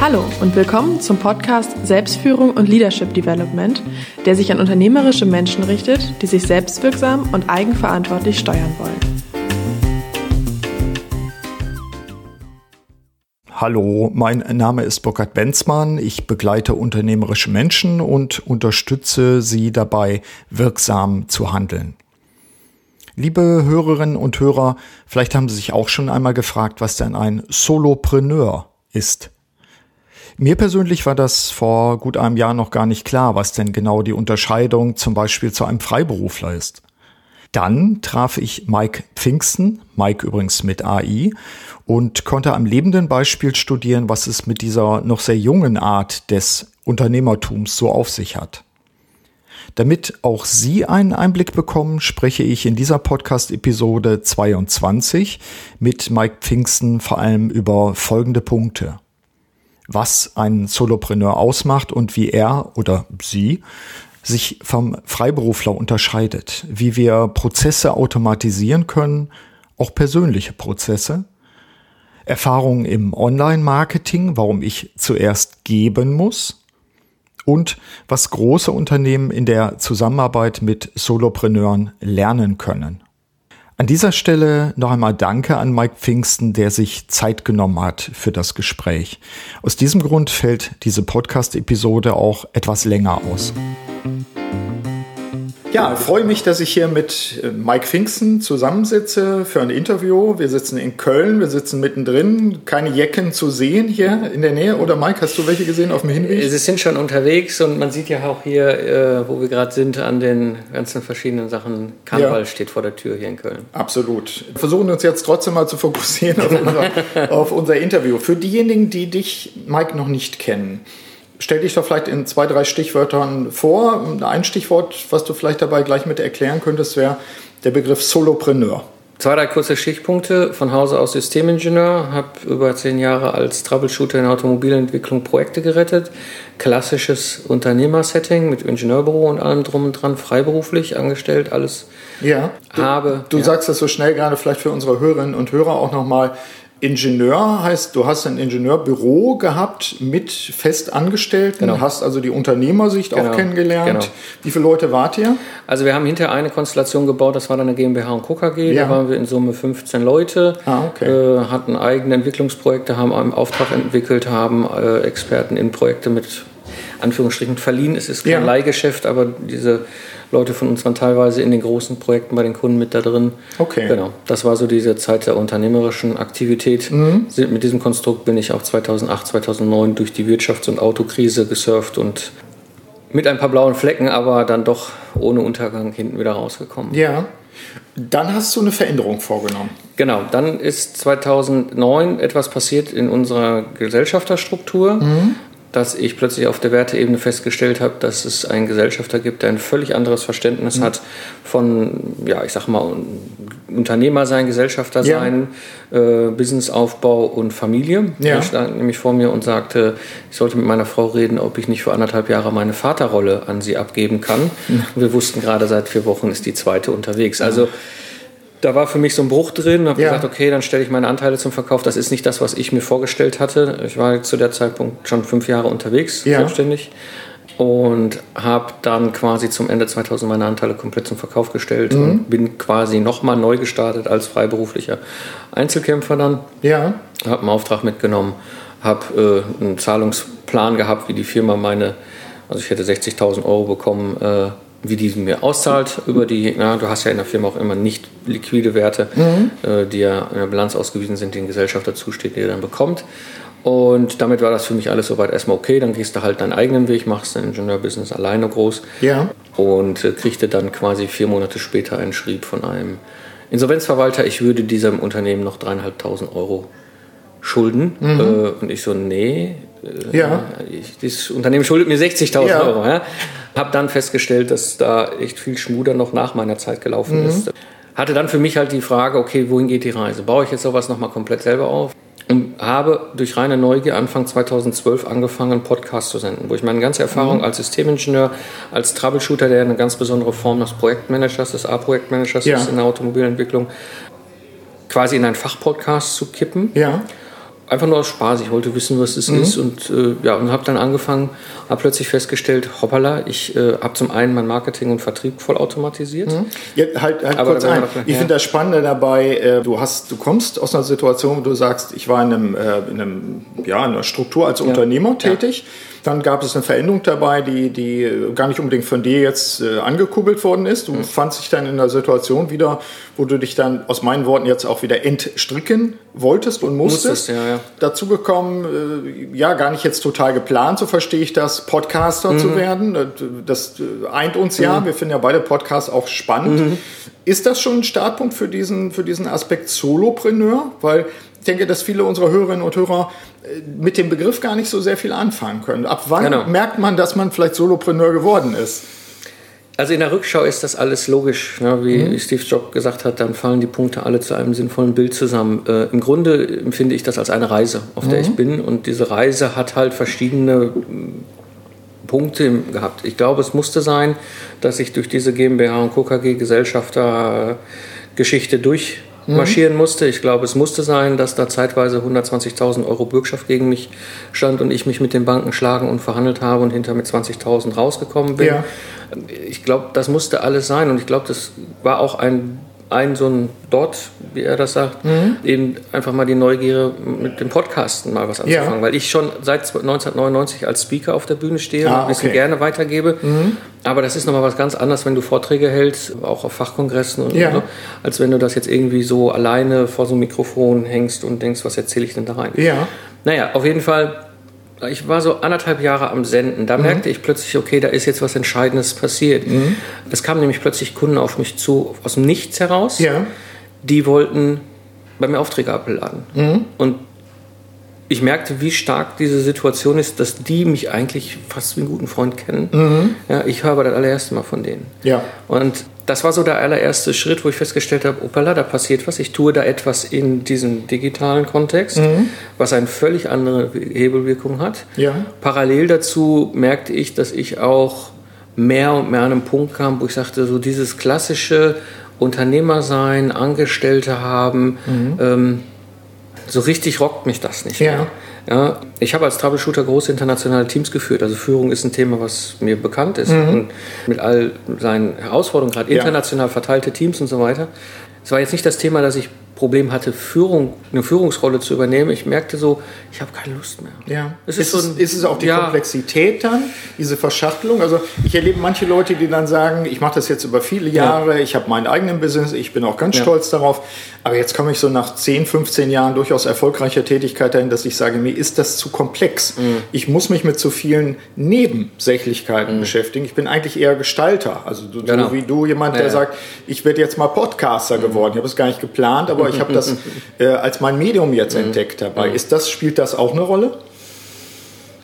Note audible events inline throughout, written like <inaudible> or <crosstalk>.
Hallo und willkommen zum Podcast Selbstführung und Leadership Development, der sich an unternehmerische Menschen richtet, die sich selbstwirksam und eigenverantwortlich steuern wollen. Hallo, mein Name ist Burkhard Benzmann. Ich begleite unternehmerische Menschen und unterstütze sie dabei, wirksam zu handeln. Liebe Hörerinnen und Hörer, vielleicht haben Sie sich auch schon einmal gefragt, was denn ein Solopreneur ist. Mir persönlich war das vor gut einem Jahr noch gar nicht klar, was denn genau die Unterscheidung zum Beispiel zu einem Freiberufler ist. Dann traf ich Mike Pfingsten, Mike übrigens mit AI, und konnte am lebenden Beispiel studieren, was es mit dieser noch sehr jungen Art des Unternehmertums so auf sich hat. Damit auch Sie einen Einblick bekommen, spreche ich in dieser Podcast-Episode 22 mit Mike Pfingsten vor allem über folgende Punkte. Was einen Solopreneur ausmacht und wie er oder sie sich vom Freiberufler unterscheidet, wie wir Prozesse automatisieren können, auch persönliche Prozesse, Erfahrungen im Online-Marketing, warum ich zuerst geben muss, und was große Unternehmen in der Zusammenarbeit mit Solopreneuren lernen können. An dieser Stelle noch einmal Danke an Mike Pfingsten, der sich Zeit genommen hat für das Gespräch. Aus diesem Grund fällt diese Podcast-Episode auch etwas länger aus. Ja, freue mich, dass ich hier mit äh, Mike Pfingsten zusammensitze für ein Interview. Wir sitzen in Köln, wir sitzen mittendrin. Keine Jecken zu sehen hier in der Nähe. Oder Mike, hast du welche gesehen auf dem Hinweg? Sie sind schon unterwegs und man sieht ja auch hier, äh, wo wir gerade sind, an den ganzen verschiedenen Sachen. Karneval ja. steht vor der Tür hier in Köln. Absolut. Wir versuchen uns jetzt trotzdem mal zu fokussieren auf <laughs> unser, auf unser Interview. Für diejenigen, die dich, Mike, noch nicht kennen, Stell dich doch vielleicht in zwei, drei Stichwörtern vor. Ein Stichwort, was du vielleicht dabei gleich mit erklären könntest, wäre der Begriff Solopreneur. Zwei, drei kurze Stichpunkte. Von Hause aus Systemingenieur, habe über zehn Jahre als Troubleshooter in Automobilentwicklung Projekte gerettet. Klassisches Unternehmersetting mit Ingenieurbüro und allem drum und dran, freiberuflich angestellt, alles ja, du, habe. Du ja. sagst das so schnell gerade vielleicht für unsere Hörerinnen und Hörer auch nochmal. Ingenieur heißt, du hast ein Ingenieurbüro gehabt mit Festangestellten, genau. hast also die Unternehmersicht genau. auch kennengelernt. Genau. Wie viele Leute wart ihr? Also wir haben hinterher eine Konstellation gebaut, das war dann eine GmbH und Co. KG, ja. da waren wir in Summe 15 Leute, ah, okay. äh, hatten eigene Entwicklungsprojekte, haben einen Auftrag entwickelt, haben äh, Experten in Projekte mit Anführungsstrichen verliehen. Es ist kein ja. Leihgeschäft, aber diese Leute von uns waren teilweise in den großen Projekten bei den Kunden mit da drin. Okay. Genau. Das war so diese Zeit der unternehmerischen Aktivität. Mhm. Mit diesem Konstrukt bin ich auch 2008, 2009 durch die Wirtschafts- und Autokrise gesurft und mit ein paar blauen Flecken, aber dann doch ohne Untergang hinten wieder rausgekommen. Ja. Dann hast du eine Veränderung vorgenommen. Genau, dann ist 2009 etwas passiert in unserer Gesellschafterstruktur. Mhm dass ich plötzlich auf der Werteebene festgestellt habe, dass es einen Gesellschafter gibt, der ein völlig anderes Verständnis mhm. hat von, ja, ich sag mal, Unternehmer sein, Gesellschafter sein, ja. äh, Businessaufbau und Familie. Ja. Er stand nämlich vor mir und sagte, ich sollte mit meiner Frau reden, ob ich nicht für anderthalb Jahre meine Vaterrolle an sie abgeben kann. Mhm. Wir wussten gerade seit vier Wochen ist die zweite unterwegs. Also da war für mich so ein Bruch drin habe ja. gesagt, okay, dann stelle ich meine Anteile zum Verkauf. Das ist nicht das, was ich mir vorgestellt hatte. Ich war zu der Zeitpunkt schon fünf Jahre unterwegs, ja. selbstständig. Und habe dann quasi zum Ende 2000 meine Anteile komplett zum Verkauf gestellt mhm. und bin quasi nochmal neu gestartet als freiberuflicher Einzelkämpfer dann. Ja. Habe einen Auftrag mitgenommen, habe äh, einen Zahlungsplan gehabt, wie die Firma meine, also ich hätte 60.000 Euro bekommen, äh, wie die mir auszahlt über die, na, du hast ja in der Firma auch immer nicht liquide Werte, mhm. äh, die ja in der Bilanz ausgewiesen sind, die ein Gesellschafter zusteht, die er dann bekommt. Und damit war das für mich alles soweit erstmal okay. Dann gehst du halt deinen eigenen Weg, machst dein Ingenieurbusiness alleine groß. Ja. Und äh, kriegte dann quasi vier Monate später einen Schrieb von einem Insolvenzverwalter, ich würde diesem Unternehmen noch dreieinhalbtausend Euro schulden. Mhm. Äh, und ich so, nee, ja. Ich, dieses Unternehmen schuldet mir 60.000 ja. Euro. Ja. Habe dann festgestellt, dass da echt viel Schmuder noch nach meiner Zeit gelaufen mhm. ist. Hatte dann für mich halt die Frage, okay, wohin geht die Reise? Baue ich jetzt sowas nochmal komplett selber auf? Und habe durch reine Neugier Anfang 2012 angefangen, einen Podcast zu senden, wo ich meine ganze Erfahrung mhm. als Systemingenieur, als Troubleshooter, der eine ganz besondere Form des Projektmanagers, des A-Projektmanagers ja. ist in der Automobilentwicklung, quasi in einen Fachpodcast zu kippen. Ja einfach nur aus Spaß. Ich wollte wissen, was das mhm. ist und äh, ja, und habe dann angefangen, habe plötzlich festgestellt, hoppala, ich äh, habe zum einen mein Marketing und Vertrieb voll automatisiert. Mhm. Ja, halt, halt kurz ein. Ich ja. finde das Spannende dabei, äh, du hast, du kommst aus einer Situation, wo du sagst, ich war in einem, äh, in einem ja, in einer Struktur als ja. Unternehmer tätig. Ja dann gab es eine Veränderung dabei, die, die gar nicht unbedingt von dir jetzt äh, angekuppelt worden ist. Du mhm. fandst dich dann in einer Situation wieder, wo du dich dann aus meinen Worten jetzt auch wieder entstricken wolltest und musstest. musstest ja, ja. Dazu gekommen, äh, ja, gar nicht jetzt total geplant, so verstehe ich das, Podcaster mhm. zu werden. Das äh, eint uns ja. Mhm. Wir finden ja beide Podcasts auch spannend. Mhm. Ist das schon ein Startpunkt für diesen, für diesen Aspekt Solopreneur? Weil ich denke, dass viele unserer Hörerinnen und Hörer äh, mit dem Begriff gar nicht so sehr viel anfangen können. Ab wann genau. merkt man, dass man vielleicht Solopreneur geworden ist? Also in der Rückschau ist das alles logisch. Ne? Wie mhm. Steve Jobs gesagt hat, dann fallen die Punkte alle zu einem sinnvollen Bild zusammen. Äh, Im Grunde empfinde ich das als eine Reise, auf mhm. der ich bin. Und diese Reise hat halt verschiedene Punkte gehabt. Ich glaube, es musste sein, dass ich durch diese GmbH und KKG Gesellschafter Geschichte durch Mhm. marschieren musste. Ich glaube, es musste sein, dass da zeitweise 120.000 Euro Bürgschaft gegen mich stand und ich mich mit den Banken schlagen und verhandelt habe und hinter mit 20.000 rausgekommen bin. Ja. Ich glaube, das musste alles sein und ich glaube, das war auch ein ein so ein Dot, wie er das sagt, mhm. eben einfach mal die Neugier mit dem Podcasten mal was anzufangen, ja. weil ich schon seit 1999 als Speaker auf der Bühne stehe ah, und ein bisschen okay. gerne weitergebe. Mhm. Aber das ist nochmal was ganz anderes, wenn du Vorträge hältst, auch auf Fachkongressen und ja. so, als wenn du das jetzt irgendwie so alleine vor so einem Mikrofon hängst und denkst, was erzähle ich denn da rein? Ja. Naja, auf jeden Fall ich war so anderthalb Jahre am Senden. Da mhm. merkte ich plötzlich, okay, da ist jetzt was Entscheidendes passiert. Mhm. Es kamen nämlich plötzlich Kunden auf mich zu, aus dem Nichts heraus. Ja. Die wollten bei mir Aufträge abladen. Mhm. Und ich merkte, wie stark diese Situation ist, dass die mich eigentlich fast wie einen guten Freund kennen. Mhm. Ja, ich höre aber das allererste Mal von denen. Ja. Und das war so der allererste Schritt, wo ich festgestellt habe, opala, da passiert was. Ich tue da etwas in diesem digitalen Kontext, mhm. was eine völlig andere Hebelwirkung hat. Ja. Parallel dazu merkte ich, dass ich auch mehr und mehr an einen Punkt kam, wo ich sagte, so dieses klassische Unternehmer sein, Angestellte haben, mhm. ähm, so richtig rockt mich das nicht ja. mehr. Ja, ich habe als Troubleshooter große internationale Teams geführt. Also Führung ist ein Thema, was mir bekannt ist. Mhm. Und mit all seinen Herausforderungen, gerade international verteilte Teams und so weiter. Es war jetzt nicht das Thema, dass ich Problem hatte, Führung, eine Führungsrolle zu übernehmen. Ich merkte so, ich habe keine Lust mehr. Ja. Es ist, ist, so ein, ist es auch die ja. Komplexität dann, diese Verschachtelung? Also ich erlebe manche Leute, die dann sagen, ich mache das jetzt über viele Jahre, ja. ich habe meinen eigenen Business, ich bin auch ganz ja. stolz darauf, aber jetzt komme ich so nach 10, 15 Jahren durchaus erfolgreicher Tätigkeit dahin, dass ich sage, mir ist das zu komplex. Mhm. Ich muss mich mit zu vielen Nebensächlichkeiten mhm. beschäftigen. Ich bin eigentlich eher Gestalter. Also so genau. wie du, jemand, der sagt, ich werde jetzt mal Podcaster mhm. geworden. Ich habe es gar nicht geplant, aber ich habe das <laughs> äh, als mein Medium jetzt mhm. entdeckt dabei. Mhm. Ist das, spielt das auch eine Rolle?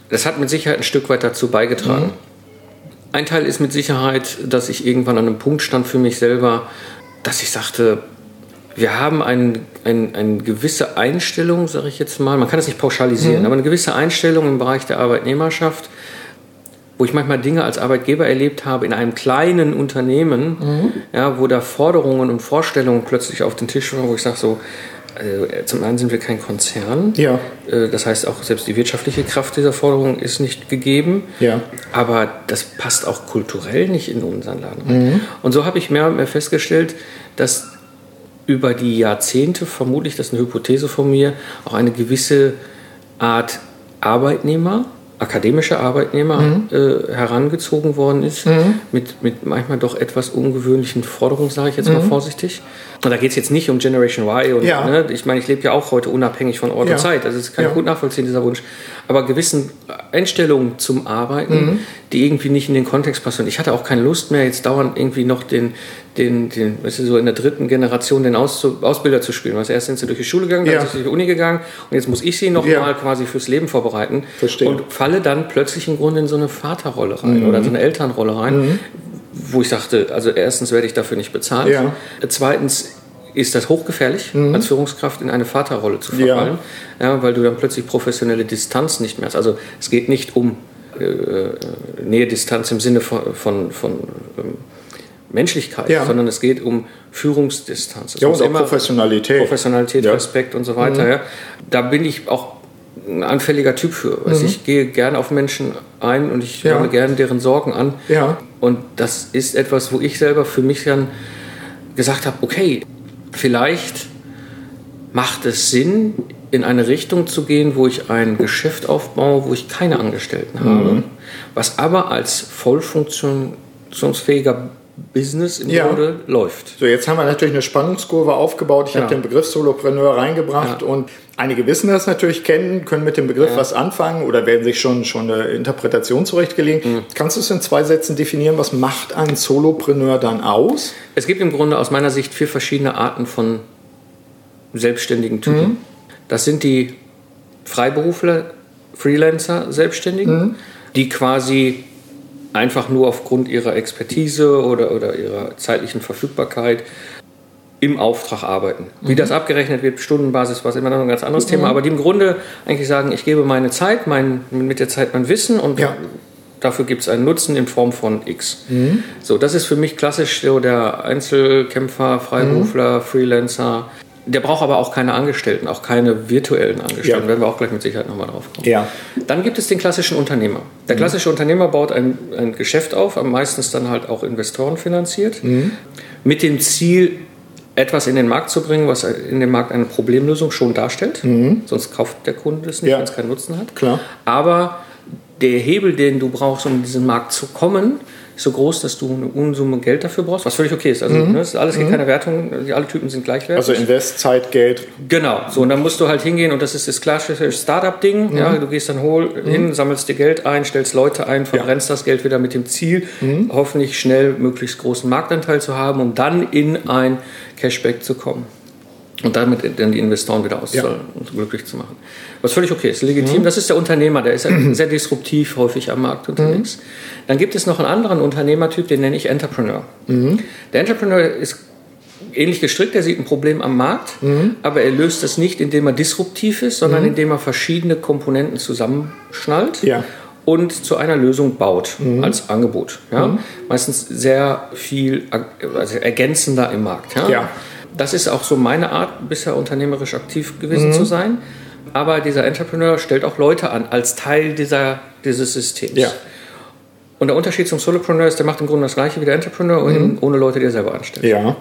Das hat mit Sicherheit ein Stück weit dazu beigetragen. Mhm. Ein Teil ist mit Sicherheit, dass ich irgendwann an einem Punkt stand für mich selber, dass ich sagte, wir haben ein, ein, eine gewisse Einstellung, sage ich jetzt mal, man kann es nicht pauschalisieren, mhm. aber eine gewisse Einstellung im Bereich der Arbeitnehmerschaft, wo ich manchmal Dinge als Arbeitgeber erlebt habe in einem kleinen Unternehmen, mhm. ja, wo da Forderungen und Vorstellungen plötzlich auf den Tisch waren, wo ich sage so, äh, zum einen sind wir kein Konzern. Ja. Äh, das heißt, auch selbst die wirtschaftliche Kraft dieser Forderung ist nicht gegeben. Ja. Aber das passt auch kulturell nicht in unseren Laden. Mhm. Und so habe ich mehr und mehr festgestellt, dass über die Jahrzehnte, vermutlich, das ist eine Hypothese von mir, auch eine gewisse Art Arbeitnehmer akademischer Arbeitnehmer mhm. äh, herangezogen worden ist, mhm. mit, mit manchmal doch etwas ungewöhnlichen Forderungen, sage ich jetzt mhm. mal vorsichtig. Und da geht es jetzt nicht um Generation Y. Und, ja. ne, ich meine, ich lebe ja auch heute unabhängig von Ort ja. und Zeit. Also das kann ich gut nachvollziehen, dieser Wunsch. Aber gewissen Einstellungen zum Arbeiten, mhm. die irgendwie nicht in den Kontext passen. Und ich hatte auch keine Lust mehr, jetzt dauernd irgendwie noch den, den, den weißt du, so in der dritten Generation den Aus Ausbilder zu spielen. Weißt, erst sind sie durch die Schule gegangen, dann ja. sind sie durch die Uni gegangen und jetzt muss ich sie noch ja. mal quasi fürs Leben vorbereiten. Verstehe. Und falle dann plötzlich im Grunde in so eine Vaterrolle rein mhm. oder so eine Elternrolle rein, mhm. wo ich sagte, also erstens werde ich dafür nicht bezahlt. Ja. Zweitens ist das hochgefährlich, mhm. als Führungskraft in eine Vaterrolle zu verfallen, ja. ja. weil du dann plötzlich professionelle Distanz nicht mehr hast. Also es geht nicht um äh, äh Nähe, Distanz im Sinne von, von, von ähm, Menschlichkeit, ja. sondern es geht um Führungsdistanz. Es ja, und auch Professionalität. Professionalität, ja. Respekt und so weiter. Mhm. Ja. Da bin ich auch ein anfälliger Typ für. Also Mhm. Ich gehe gerne auf Menschen ein und ich höre gerne deren Sorgen an. Ja. Und das ist etwas, wo ich selber für mich dann gesagt habe, okay, vielleicht macht es Sinn, in eine Richtung zu gehen, wo ich ein Geschäft aufbaue, wo ich keine Angestellten habe, was aber als voll funktionsfähiger Business im Ja. Grunde läuft. So, jetzt haben wir natürlich eine Spannungskurve aufgebaut. Ich Ja. habe den Begriff Solopreneur reingebracht Ja. und einige wissen das natürlich, kennen, können mit dem Begriff was anfangen oder werden sich schon, schon eine Interpretation zurechtgelegen. Mhm. Kannst du es in zwei Sätzen definieren? Was macht ein Solopreneur dann aus? Es gibt im Grunde aus meiner Sicht vier verschiedene Arten von selbstständigen Typen. Das sind die Freiberufler, Freelancer, Selbstständigen, die quasi einfach nur aufgrund ihrer Expertise oder, oder ihrer zeitlichen Verfügbarkeit im Auftrag arbeiten. Wie das abgerechnet wird, Stundenbasis, was immer noch ein ganz anderes Thema, aber die im Grunde eigentlich sagen, ich gebe meine Zeit, mein, mit der Zeit mein Wissen und Ja. dafür gibt es einen Nutzen in Form von X. So, das ist für mich klassisch so der Einzelkämpfer, Freiberufler, Freelancer. Der braucht aber auch keine Angestellten, auch keine virtuellen Angestellten. Ja. Werden wir auch gleich mit Sicherheit nochmal drauf kommen. Ja. Dann gibt es den klassischen Unternehmer. Der klassische Unternehmer baut ein, ein Geschäft auf, am meistens dann halt auch Investoren finanziert, mit dem Ziel, etwas in den Markt zu bringen, was in dem Markt eine Problemlösung schon darstellt. Sonst kauft der Kunde es nicht, Ja. wenn es keinen Nutzen hat. Klar. Aber der Hebel, den du brauchst, um in diesen Markt zu kommen, so groß, dass du eine Unsumme Geld dafür brauchst, was völlig okay ist. Also ne, das ist alles hier keine Wertung, alle Typen sind gleichwertig. Also Invest, Zeit, Geld. Genau, so und dann musst du halt hingehen und das ist das klassische Startup-Ding. Ja, du gehst dann hol, hin, sammelst dir Geld ein, stellst Leute ein, verbrennst das Geld wieder mit dem Ziel, hoffentlich schnell möglichst großen Marktanteil zu haben, um dann in ein Cashback zu kommen. Und damit dann die Investoren wieder auszahlen und glücklich zu machen. Was völlig okay ist, legitim. Das ist der Unternehmer, der ist ja <clears throat> sehr disruptiv häufig am Markt unterwegs. Dann gibt es noch einen anderen Unternehmertyp, den nenne ich Entrepreneur. Der Entrepreneur ist ähnlich gestrickt, er sieht ein Problem am Markt, aber er löst es nicht, indem er disruptiv ist, sondern indem er verschiedene Komponenten zusammenschnallt Ja. und zu einer Lösung baut als Angebot. Ja? Meistens sehr viel also ergänzender im Markt. Ja? Ja. Das ist auch so meine Art, bisher unternehmerisch aktiv gewesen zu sein. Aber dieser Entrepreneur stellt auch Leute an als Teil dieser, dieses Systems. Ja. Und der Unterschied zum Solopreneur ist, der macht im Grunde das gleiche wie der Entrepreneur, ohne Leute, die er selber anstellt. Ja.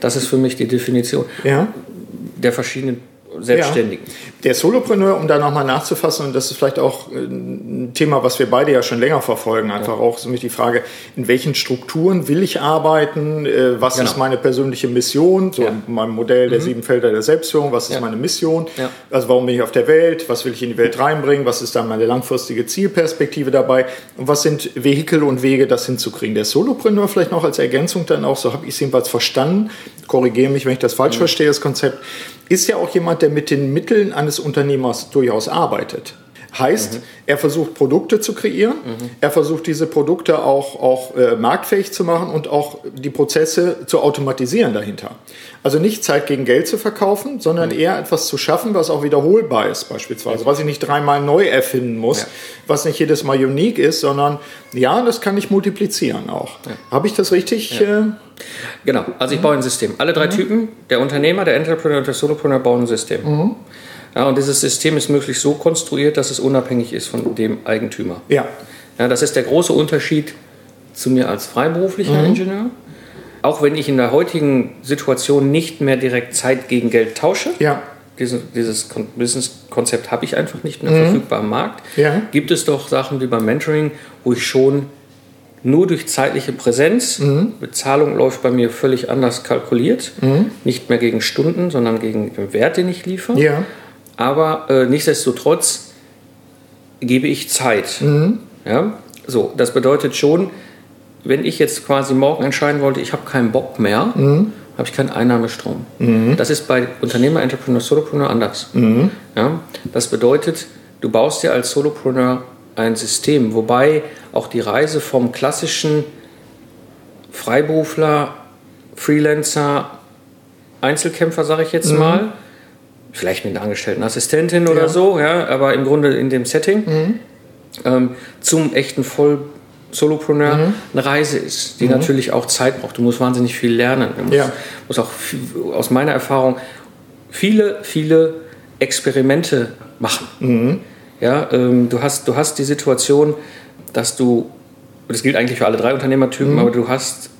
Das ist für mich die Definition Ja. der verschiedenen Selbstständigen. Der Solopreneur, um da nochmal nachzufassen, und das ist vielleicht auch äh, ein Thema, was wir beide ja schon länger verfolgen, einfach auch so mit die Frage, in welchen Strukturen will ich arbeiten, äh, was Genau. ist meine persönliche Mission, so Ja. in meinem Modell der sieben Felder der Selbstführung, was ist Ja. meine Mission, Ja. also warum bin ich auf der Welt, was will ich in die Welt reinbringen, was ist dann meine langfristige Zielperspektive dabei und was sind Vehikel und Wege, das hinzukriegen. Der Solopreneur vielleicht noch als Ergänzung dann auch, so habe ich es jedenfalls verstanden, korrigiere mich, wenn ich das falsch verstehe, das Konzept, ist ja auch jemand, der mit den Mitteln eines Unternehmers durchaus arbeitet. Heißt, er versucht Produkte zu kreieren, er versucht diese Produkte auch, auch äh, marktfähig zu machen und auch die Prozesse zu automatisieren dahinter. Also nicht Zeit gegen Geld zu verkaufen, sondern eher etwas zu schaffen, was auch wiederholbar ist beispielsweise, was ich nicht dreimal neu erfinden muss, Ja. was nicht jedes Mal unique ist, sondern ja, das kann ich multiplizieren auch. Habe ich das richtig? Äh, Genau, also ich baue ein System. Alle drei Typen, der Unternehmer, der Entrepreneur und der Solopreneur, bauen ein System. Ja, und dieses System ist möglichst so konstruiert, dass es unabhängig ist von dem Eigentümer. ja. Ja, das ist der große Unterschied zu mir als freiberuflicher Ingenieur. Auch wenn ich in der heutigen Situation nicht mehr direkt Zeit gegen Geld tausche, Ja. Diese, dieses Kon- Business-Konzept habe ich einfach nicht mehr verfügbar am Markt, Ja. gibt es doch Sachen wie beim Mentoring, wo ich schon nur durch zeitliche Präsenz, Bezahlung läuft bei mir völlig anders kalkuliert, nicht mehr gegen Stunden, sondern gegen den Wert, den ich liefere. Ja. Aber äh, nichtsdestotrotz gebe ich Zeit. Ja? So, das bedeutet schon, wenn ich jetzt quasi morgen entscheiden wollte, ich habe keinen Bock mehr, habe ich keinen Einnahmestrom. Das ist bei Unternehmer, Entrepreneur, Solopreneur anders. Ja? Das bedeutet, du baust dir als Solopreneur ein System, wobei auch die Reise vom klassischen Freiberufler, Freelancer, Einzelkämpfer, sage ich jetzt mal, vielleicht mit einer angestellten Assistentin oder Ja. so, ja, aber im Grunde in dem Setting, ähm, zum echten Voll-Solopreneur eine Reise ist, die natürlich auch Zeit braucht. Du musst wahnsinnig viel lernen. Du musst, Ja. musst auch viel, aus meiner Erfahrung viele, viele Experimente machen. Mhm. Ja, ähm, du, hast, du hast die Situation, dass du, das gilt eigentlich für alle drei Unternehmertypen, mhm. aber du hast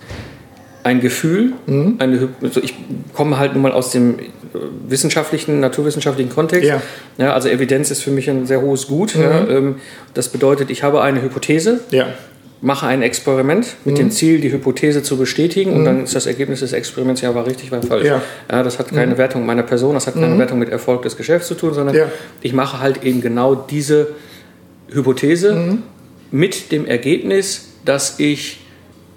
ein Gefühl, mhm. eine, also ich komme halt nun mal aus dem äh, wissenschaftlichen, naturwissenschaftlichen Kontext. Ja. ja. also Evidenz ist für mich ein sehr hohes Gut. Mhm. Ja, ähm, das bedeutet, ich habe eine Hypothese, ja. Mache ein Experiment mit mhm. dem Ziel, die Hypothese zu bestätigen und mhm. dann ist das Ergebnis des Experiments ja war richtig, war falsch. Ja. das hat keine mhm. Wertung meiner Person, das hat keine mhm. Wertung mit Erfolg des Geschäfts zu tun, sondern ich mache halt eben genau diese Hypothese mit dem Ergebnis, dass ich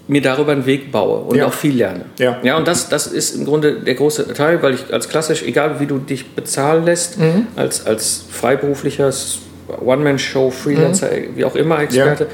mir darüber einen Weg baue und ja. auch viel lerne. Ja, ja und das, das ist im Grunde der große Teil, weil ich als klassisch, egal wie du dich bezahlen lässt, mhm. als, als freiberuflicher One-Man-Show, Freelancer, mhm. wie auch immer Experte, ja.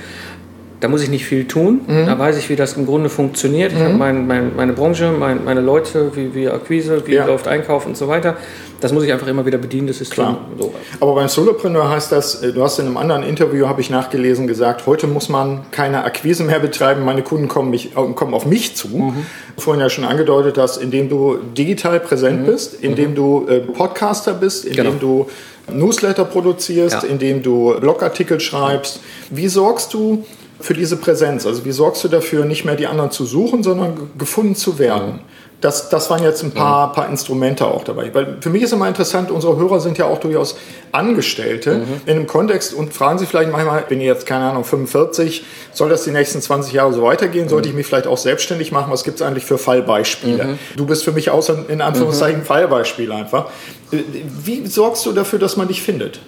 Da muss ich nicht viel tun. Mhm. Da weiß ich, wie das im Grunde funktioniert. Ich habe mhm. mein, mein, meine Branche, mein, meine Leute, wie, wie Akquise, wie läuft Einkauf und so weiter das muss ich einfach immer wieder bedienen, das ist klar. So. Aber beim Solopreneur heißt das, äh, du hast in einem anderen Interview, habe ich nachgelesen, gesagt, heute muss man keine Akquise mehr betreiben, meine Kunden kommen, mich, äh, kommen auf mich zu. Mhm. Vorhin ja schon angedeutet hast, indem du digital präsent mhm. bist, indem mhm. du äh, Podcaster bist, indem genau. du Newsletter produzierst, ja. indem du Blogartikel schreibst. Wie sorgst du für diese Präsenz? Also wie sorgst du dafür, nicht mehr die anderen zu suchen, sondern gefunden zu werden? Das, das waren jetzt ein paar, mhm. paar Instrumente auch dabei. Weil für mich ist immer interessant, unsere Hörer sind ja auch durchaus Angestellte mhm. in einem Kontext und fragen sich vielleicht manchmal, bin ich jetzt, keine Ahnung, 45, soll das die nächsten 20 Jahre so weitergehen? Mhm. Sollte ich mich vielleicht auch selbstständig machen? Was gibt es eigentlich für Fallbeispiele? Mhm. Du bist für mich auch in Anführungszeichen mhm. Fallbeispiel einfach. Wie sorgst du dafür, dass man dich findet?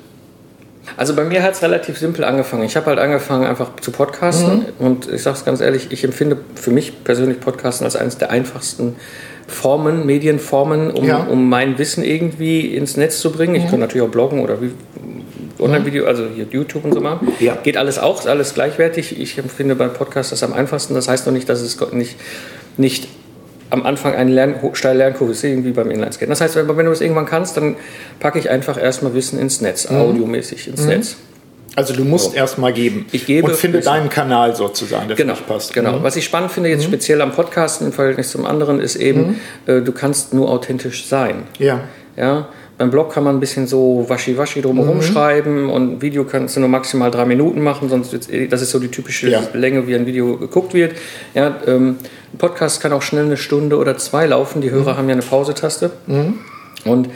Also bei mir hat es relativ simpel angefangen. Ich habe halt angefangen einfach zu podcasten mhm. und ich sage es ganz ehrlich, ich empfinde für mich persönlich Podcasten als eines der einfachsten Formen, Medienformen, um, ja. um mein Wissen irgendwie ins Netz zu bringen. Ich mhm. kann natürlich auch bloggen oder wie, Online-Video, also hier YouTube und so machen. Ja. Geht alles auch, ist alles gleichwertig. Ich empfinde beim Podcast das am einfachsten. Das heißt noch nicht, dass es nicht, nicht am Anfang eine Lern steile Lernkurve ist, irgendwie beim Inlineskaten. Das heißt, wenn, wenn du es irgendwann kannst, dann packe ich einfach erstmal Wissen ins Netz, mhm. audiomäßig ins mhm. Netz. Also du musst so. erstmal geben. Ich gebe und finde deinen Kanal sozusagen, der genau, passt. Genau. Mhm. Was ich spannend finde jetzt mhm. speziell am Podcasten im Verhältnis zum anderen ist eben, mhm. äh, du kannst nur authentisch sein. Ja. Ja. Beim Blog kann man ein bisschen so waschi-waschi drumherum mhm. schreiben und Video kannst du nur maximal drei Minuten machen, sonst das ist so die typische ja. Länge, wie ein Video geguckt wird. Ja, ähm, ein Podcast kann auch schnell eine Stunde oder zwei laufen. Die Hörer mhm. haben ja eine Pausetaste. Mhm. Und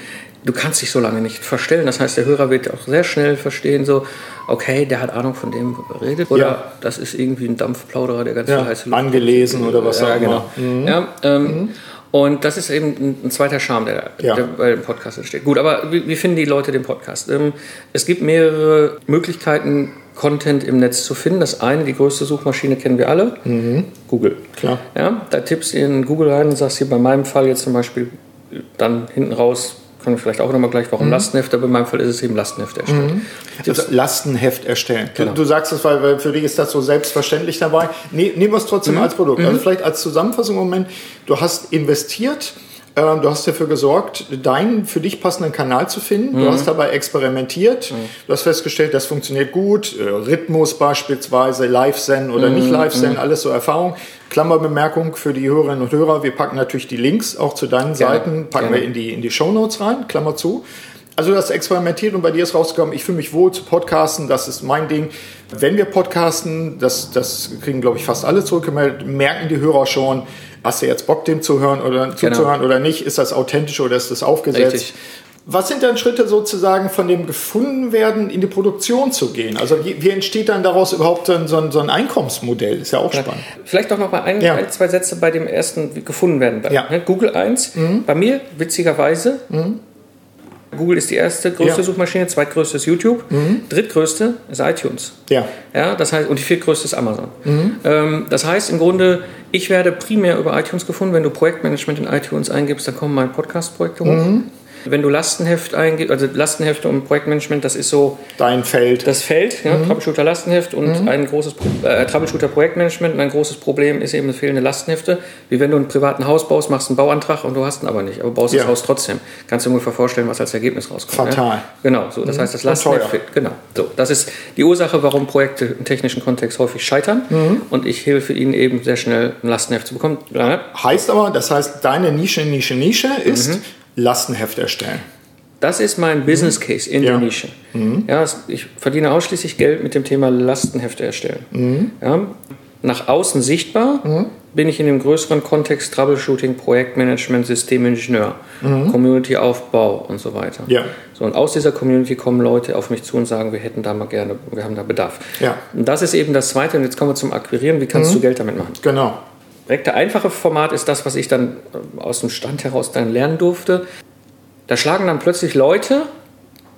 du kannst dich so lange nicht verstellen. Das heißt, der Hörer wird auch sehr schnell verstehen, so, okay, der hat Ahnung von dem redet, oder ja. das ist irgendwie ein Dampfplauderer, der ganz ja, heiße Luft Angelesen oder was ja, auch genau. immer. Mhm. Ja, ähm, mhm. Und das ist eben ein, zweiter Charme, der, ja. der bei dem Podcast entsteht. Gut, aber wie, wie finden die Leute den Podcast? Ähm, es gibt mehrere Möglichkeiten, Content im Netz zu finden. Das eine, die größte Suchmaschine kennen wir alle, mhm. Google. Klar. Ja, da tippst du in Google rein und sagst hier bei meinem Fall jetzt zum Beispiel dann hinten raus können wir vielleicht auch nochmal gleich, warum mhm. Lastenheft, aber in meinem Fall ist es eben Lastenheft erstellen. Mhm. Also Lastenheft erstellen. Genau. Du, du, sagst es, weil, weil, für dich ist das so selbstverständlich dabei. Ne, nehmen wir es trotzdem mhm. als Produkt. Also mhm. vielleicht als Zusammenfassung im Moment, du hast investiert, ähm, du hast dafür gesorgt, deinen für dich passenden Kanal zu finden. Du mhm. hast dabei experimentiert. Mhm. Du hast festgestellt, das funktioniert gut. Äh, Rhythmus beispielsweise, Live-Zen oder mhm. nicht Live-Zen, mhm. alles so Erfahrung. Klammerbemerkung für die Hörerinnen und Hörer. Wir packen natürlich die Links auch zu deinen Gerne. Seiten, packen Gerne. wir in die, in die Show Notes rein, Klammer zu. Also du hast experimentiert und bei dir ist rausgekommen, ich fühle mich wohl zu podcasten, das ist mein Ding. Wenn wir podcasten, das, das kriegen glaube ich fast alle zurückgemeldet, merken die Hörer schon, hast du jetzt Bock dem zu hören oder genau. zuzuhören oder nicht, ist das authentisch oder ist das aufgesetzt? Richtig. Was sind dann Schritte sozusagen von dem gefunden werden in die Produktion zu gehen? Also wie, wie entsteht dann daraus überhaupt so ein, so ein Einkommensmodell? Ist ja auch spannend. Vielleicht auch noch mal ein, ja. ein, zwei Sätze bei dem ersten gefunden werden. Ja. Google 1. Mhm. Bei mir witzigerweise mhm. Google ist die erste größte ja. Suchmaschine, zweitgrößte ist YouTube, mhm. drittgrößte ist iTunes. Ja. ja. Das heißt, und die viertgrößte ist Amazon. Mhm. Ähm, das heißt im Grunde, ich werde primär über iTunes gefunden. Wenn du Projektmanagement in iTunes eingibst, dann kommen meine Podcast-Projekte hoch. Mhm. Wenn du Lastenheft eingibst, also Lastenhefte und Projektmanagement, das ist so dein Feld. Das Feld, ja, mhm. Troubleshooter Lastenheft und mhm. ein großes äh, Troubleshooter Projektmanagement und ein großes Problem ist eben fehlende Lastenhefte. Wie wenn du einen privaten Haus baust, machst einen Bauantrag und du hast ihn aber nicht, aber baust ja. das Haus trotzdem. Kannst du dir ungefähr vorstellen, was als Ergebnis rauskommt. Fatal. Ja? Genau, so. Das mhm. heißt, das Lastenheft fehlt. Genau. So, das ist die Ursache, warum Projekte im technischen Kontext häufig scheitern. Mhm. Und ich helfe ihnen eben sehr schnell ein Lastenheft zu bekommen. Ja. Heißt aber, das heißt, deine Nische, Nische, Nische ist mhm. Lastenheft erstellen. Das ist mein Business Case in Ja. der Nische. Ja, es- ich verdiene ausschließlich Geld mit dem Thema Lastenhefte erstellen. Ja, nach außen sichtbar bin ich in dem größeren Kontext Troubleshooting, Projektmanagement, Systemingenieur, Community-Aufbau und so weiter. Ja. So, und aus dieser Community kommen Leute auf mich zu und sagen, wir hätten da mal gerne, wir haben da Bedarf. Ja. Und das ist eben das Zweite. Und jetzt kommen wir zum Akquirieren. Wie kannst du Geld damit machen? Genau. Direkt der einfache Format ist das, was ich dann äh, aus dem Stand heraus dann lernen durfte. Da schlagen dann plötzlich Leute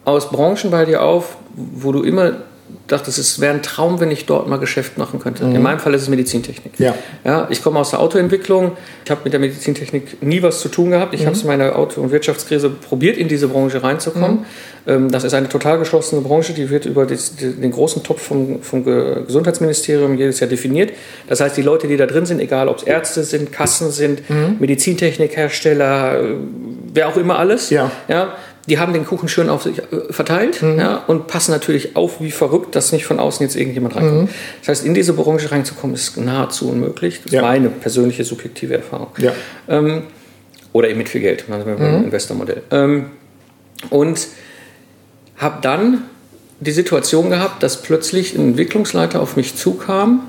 aus Branchen bei dir auf, wo du immer dachtest, es wäre ein Traum, wenn ich dort mal Geschäft machen könnte. In meinem Fall ist es Medizintechnik. Ja. Ja, ich komme aus der Autoentwicklung. Ich habe mit der Medizintechnik nie was zu tun gehabt. Ich habe es in meiner Auto- und Wirtschaftskrise probiert, in diese Branche reinzukommen. Ähm, Das ist eine total geschlossene Branche, die wird über den großen Topf vom, vom Ge- Gesundheitsministerium jedes Jahr definiert. Das heißt, die Leute, die da drin sind, egal ob es Ärzte sind, Kassen sind, Medizintechnikhersteller, äh, wer auch immer alles, Ja. ja, die haben den Kuchen schön auf sich äh, verteilt ja, und passen natürlich auf wie verrückt, dass nicht von außen jetzt irgendjemand reinkommt. Das heißt, in diese Branche reinzukommen, ist nahezu unmöglich. Das Ja. ist meine persönliche subjektive Erfahrung. Ja. Ähm, oder eben mit viel Geld, also mit einem Investormodell. Ähm, und habe dann die Situation gehabt, dass plötzlich ein Entwicklungsleiter auf mich zukam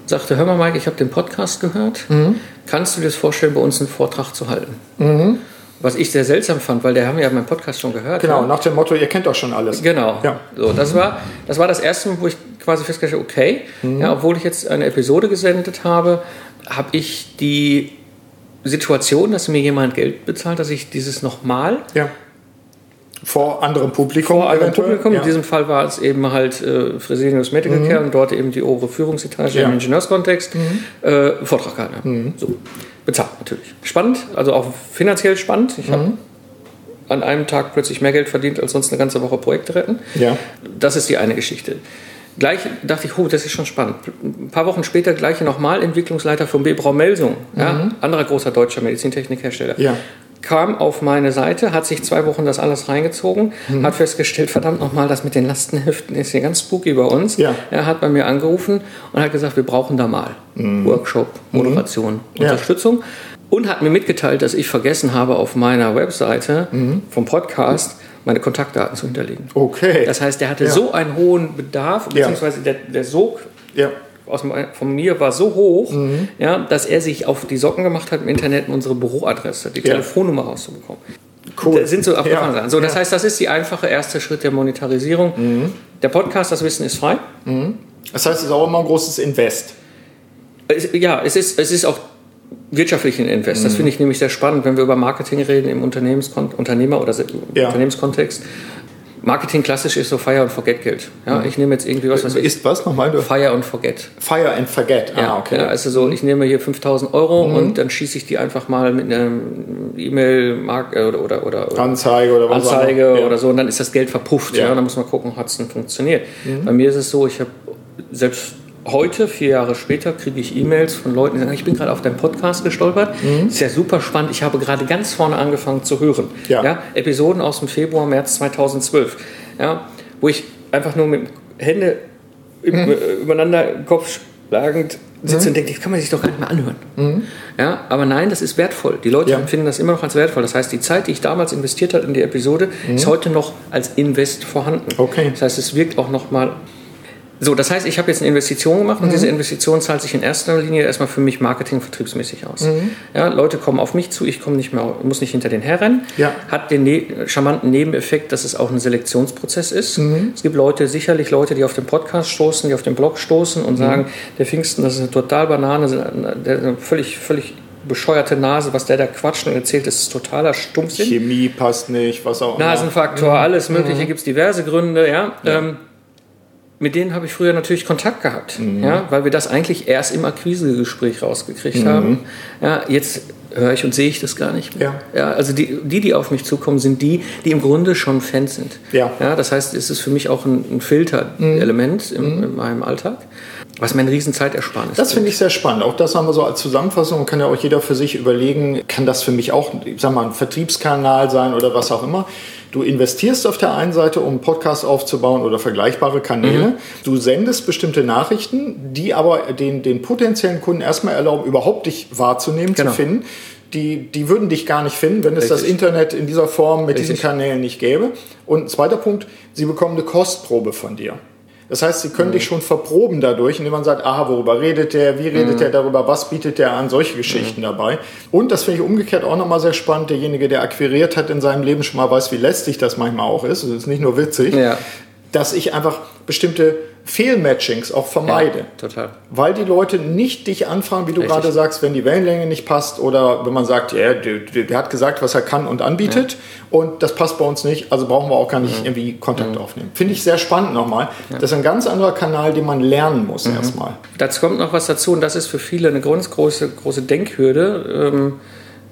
und sagte, hör mal Mike, ich habe den Podcast gehört, kannst du dir das vorstellen, bei uns einen Vortrag zu halten? Was ich sehr seltsam fand, weil der haben ja meinen Podcast schon gehört. Genau, ja. nach dem Motto, ihr kennt doch schon alles. Genau. Ja. So, das, war, das war das erste Mal, wo ich quasi festgestellt habe, okay, ja, obwohl ich jetzt eine Episode gesendet habe, habe ich die Situation, dass mir jemand Geld bezahlt, dass ich dieses nochmal Ja. Vor anderem Publikum. vor einem eventuell. Publikum, Ja. Mhm. in diesem Fall war es eben halt äh, Fresenius Medical Care und dort eben die obere Führungsetage Ja. Mhm. im Ingenieurskontext, äh, Vortrag gehalten habe. So. Bezahlt natürlich. Spannend, also auch finanziell spannend. Ich Mhm. habe an einem Tag plötzlich mehr Geld verdient, als sonst eine ganze Woche Projekte retten. Ja. Das ist die eine Geschichte. Gleich dachte ich, oh, das ist schon spannend. Ein paar Wochen später gleiche nochmal Entwicklungsleiter von B. Braun Melsung, ja, anderer großer deutscher Medizintechnikhersteller. Mhm. Ja. Kam auf meine Seite, hat sich zwei Wochen das alles reingezogen, Mhm. hat festgestellt, verdammt nochmal, das mit den Lastenheften ist hier ganz spooky bei uns. Ja. Er hat bei mir angerufen und hat gesagt, wir brauchen da mal Workshop, Moderation, Mhm. Ja. Unterstützung. Und hat mir mitgeteilt, dass ich vergessen habe, auf meiner Webseite Mhm. vom Podcast meine Kontaktdaten zu hinterlegen. Okay. Das heißt, der hatte Ja. so einen hohen Bedarf, Ja. beziehungsweise der, der Sog ja. Aus, von mir war so hoch, Mhm. ja, dass er sich auf die Socken gemacht hat, im Internet unsere Büroadresse, die Ja. Telefonnummer rauszubekommen. Cool. Das sind so abgefahren Ja. So, das Ja. heißt, das ist die einfache erste Schritt der Monetarisierung. Der Podcast, das Wissen ist frei. Das heißt, es ist auch immer ein großes Invest. Es, ja, es ist, es ist auch wirtschaftlich ein Invest. Mhm. Das finde ich nämlich sehr spannend, wenn wir über Marketing reden im Unternehmenskon Unternehmer- oder Ja. Unternehmenskontext. Marketing klassisch ist so Fire and Forget Geld. Ja, ich nehme jetzt irgendwie was, was ich, Ist was nochmal? Fire and Forget. Fire and Forget. Ja, ah, okay. ja, also so, ich nehme hier 5000 Euro und dann schieße ich die einfach mal mit einem E-Mail mark äh, oder, oder, oder, Anzeige oder was auch Anzeige immer. Ja. oder so und dann ist das Geld verpufft. Ja. Ja. und dann muss man gucken, hat es denn funktioniert. Bei mir ist es so, ich habe selbst heute, vier Jahre später, kriege ich E-Mails von Leuten, die sagen, ich bin gerade auf deinem Podcast gestolpert. Ist ja super spannend. Ich habe gerade ganz vorne angefangen zu hören. Ja. Episoden aus dem Februar, März 2012. Ja, wo ich einfach nur mit Hände im, äh, übereinander Kopf schlagend sitze und denke, das kann man sich doch gar nicht mehr anhören. Ja, aber nein, das ist wertvoll. Die Leute Ja. empfinden das immer noch als wertvoll. Das heißt, die Zeit, die ich damals investiert habe in die Episode, ist heute noch als Invest vorhanden. Okay. Das heißt, es wirkt auch noch mal so, das heißt, ich habe jetzt eine Investition gemacht und diese Investition zahlt sich in erster Linie erstmal für mich marketing- und vertriebsmäßig aus. Ja, Leute kommen auf mich zu, ich komme nicht mehr, muss nicht hinter den herrennen. Ja. Hat den ne charmanten Nebeneffekt, dass es auch ein Selektionsprozess ist. Es gibt Leute, sicherlich Leute, die auf den Podcast stoßen, die auf den Blog stoßen und sagen, der Pfingsten, das ist eine total Banane, der eine völlig, völlig bescheuerte Nase, was der da quatscht und erzählt, das ist totaler Stumpfsinn. Chemie passt nicht, was auch immer. Nasenfaktor, alles Mögliche, gibt es diverse Gründe, ja. Ähm, mit denen habe ich früher natürlich Kontakt gehabt, ja, weil wir das eigentlich erst im Akquisegespräch rausgekriegt haben. Ja, jetzt höre ich und sehe ich das gar nicht mehr. Ja. also die, die, die auf mich zukommen, sind die, die im Grunde schon Fans sind. Ja. Ja, das heißt, es ist für mich auch ein, ein Filterelement im, in meinem Alltag, was mir eine riesen Zeitersparnis Das finde ich sehr spannend. Auch das haben wir so als Zusammenfassung. Kann ja auch jeder für sich überlegen, kann das für mich auch, ich sag mal, ein Vertriebskanal sein oder was auch immer. Du investierst auf der einen Seite, um einen Podcast aufzubauen oder vergleichbare Kanäle. Mhm. Du sendest bestimmte Nachrichten, die aber den, den potenziellen Kunden erstmal erlauben, überhaupt dich wahrzunehmen, Genau. zu finden. die, die würden dich gar nicht finden, wenn es Richtig. das Internet in dieser Form mit diesen Richtig. Kanälen nicht gäbe. Und ein zweiter Punkt, sie bekommen eine Kostprobe von dir. Das heißt, sie können Mhm. dich schon verproben dadurch, indem man sagt, aha, worüber redet der, wie redet Mhm. der darüber, was bietet der an, solche Geschichten dabei. Und das finde ich umgekehrt auch nochmal sehr spannend, derjenige, der akquiriert hat in seinem Leben schon mal weiß, wie lästig das manchmal auch ist. Es ist nicht nur witzig, Ja. dass ich einfach bestimmte Fehlmatchings auch vermeide. Ja, total. Weil die Leute nicht dich anfragen, wie du Richtig. gerade sagst, wenn die Wellenlänge nicht passt oder wenn man sagt, ja, der, der, hat gesagt, was er kann und anbietet und das passt bei uns nicht, also brauchen wir auch gar nicht irgendwie Kontakt aufnehmen. Finde ich sehr spannend nochmal. Das ist ein ganz anderer Kanal, den man lernen muss erstmal. Dazu kommt noch was dazu und das ist für viele eine ganz große, große Denkhürde. Ähm,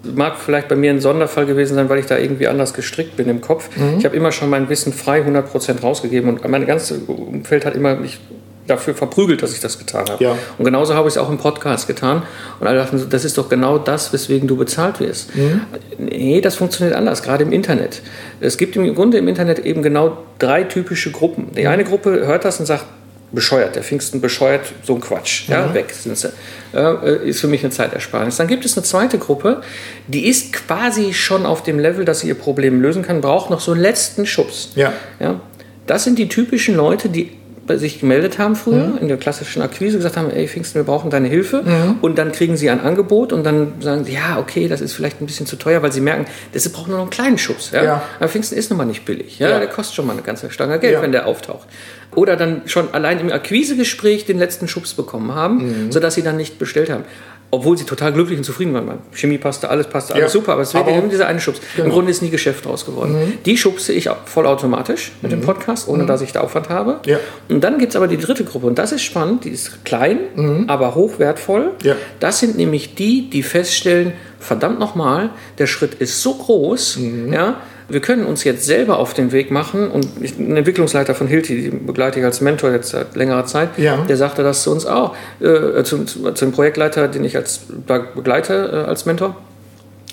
mag vielleicht bei mir ein Sonderfall gewesen sein, weil ich da irgendwie anders gestrickt bin im Kopf. Mhm. Ich habe immer schon mein Wissen frei 100% rausgegeben und mein ganzes Umfeld hat immer mich dafür verprügelt, dass ich das getan habe. Ja. Und genauso habe ich es auch im Podcast getan. Und alle dachten, das ist doch genau das, weswegen du bezahlt wirst. Mhm. Nee, das funktioniert anders, gerade im Internet. Es gibt im Grunde im Internet eben genau drei typische Gruppen. Die eine Gruppe hört das und sagt, bescheuert, der Pfingsten bescheuert, so ein Quatsch. Ja, weg sind sie. Äh, ist für mich eine Zeitersparnis. Dann gibt es eine zweite Gruppe, die ist quasi schon auf dem Level, dass sie ihr Problem lösen kann, braucht noch so einen letzten Schubs. Ja. Ja, das sind die typischen Leute, die sich gemeldet haben früher in der klassischen Akquise, gesagt haben, ey Pfingsten, wir brauchen deine Hilfe. Und dann kriegen sie ein Angebot und dann sagen sie, ja, okay, das ist vielleicht ein bisschen zu teuer, weil sie merken, das braucht nur noch einen kleinen Schubs. Ja? Ja. Aber Pfingsten ist nun mal nicht billig. Ja? Ja. Der kostet schon mal eine ganze Stange Geld, Ja. wenn der auftaucht. Oder dann schon allein im Akquisegespräch den letzten Schubs bekommen haben, Mhm. sodass sie dann nicht bestellt haben. Obwohl sie total glücklich und zufrieden waren. Chemie passte, alles passte, alles Ja. super, aber es wäre Aber- immer dieser eine Schubs. Im Genau. Grunde ist nie Geschäft draus geworden. Die schubse ich vollautomatisch mit dem Podcast, ohne dass ich da Aufwand habe. Ja. Und dann gibt es aber die dritte Gruppe und das ist spannend, die ist klein, aber hochwertvoll. Ja. Das sind nämlich die, die feststellen, verdammt nochmal, der Schritt ist so groß, ja, wir können uns jetzt selber auf den Weg machen und ich, ein Entwicklungsleiter von Hilti, den begleite ich als Mentor jetzt seit längerer Zeit, Ja. der sagte das zu uns auch, äh, zum, zum, Projektleiter, den ich als begleite äh, als Mentor.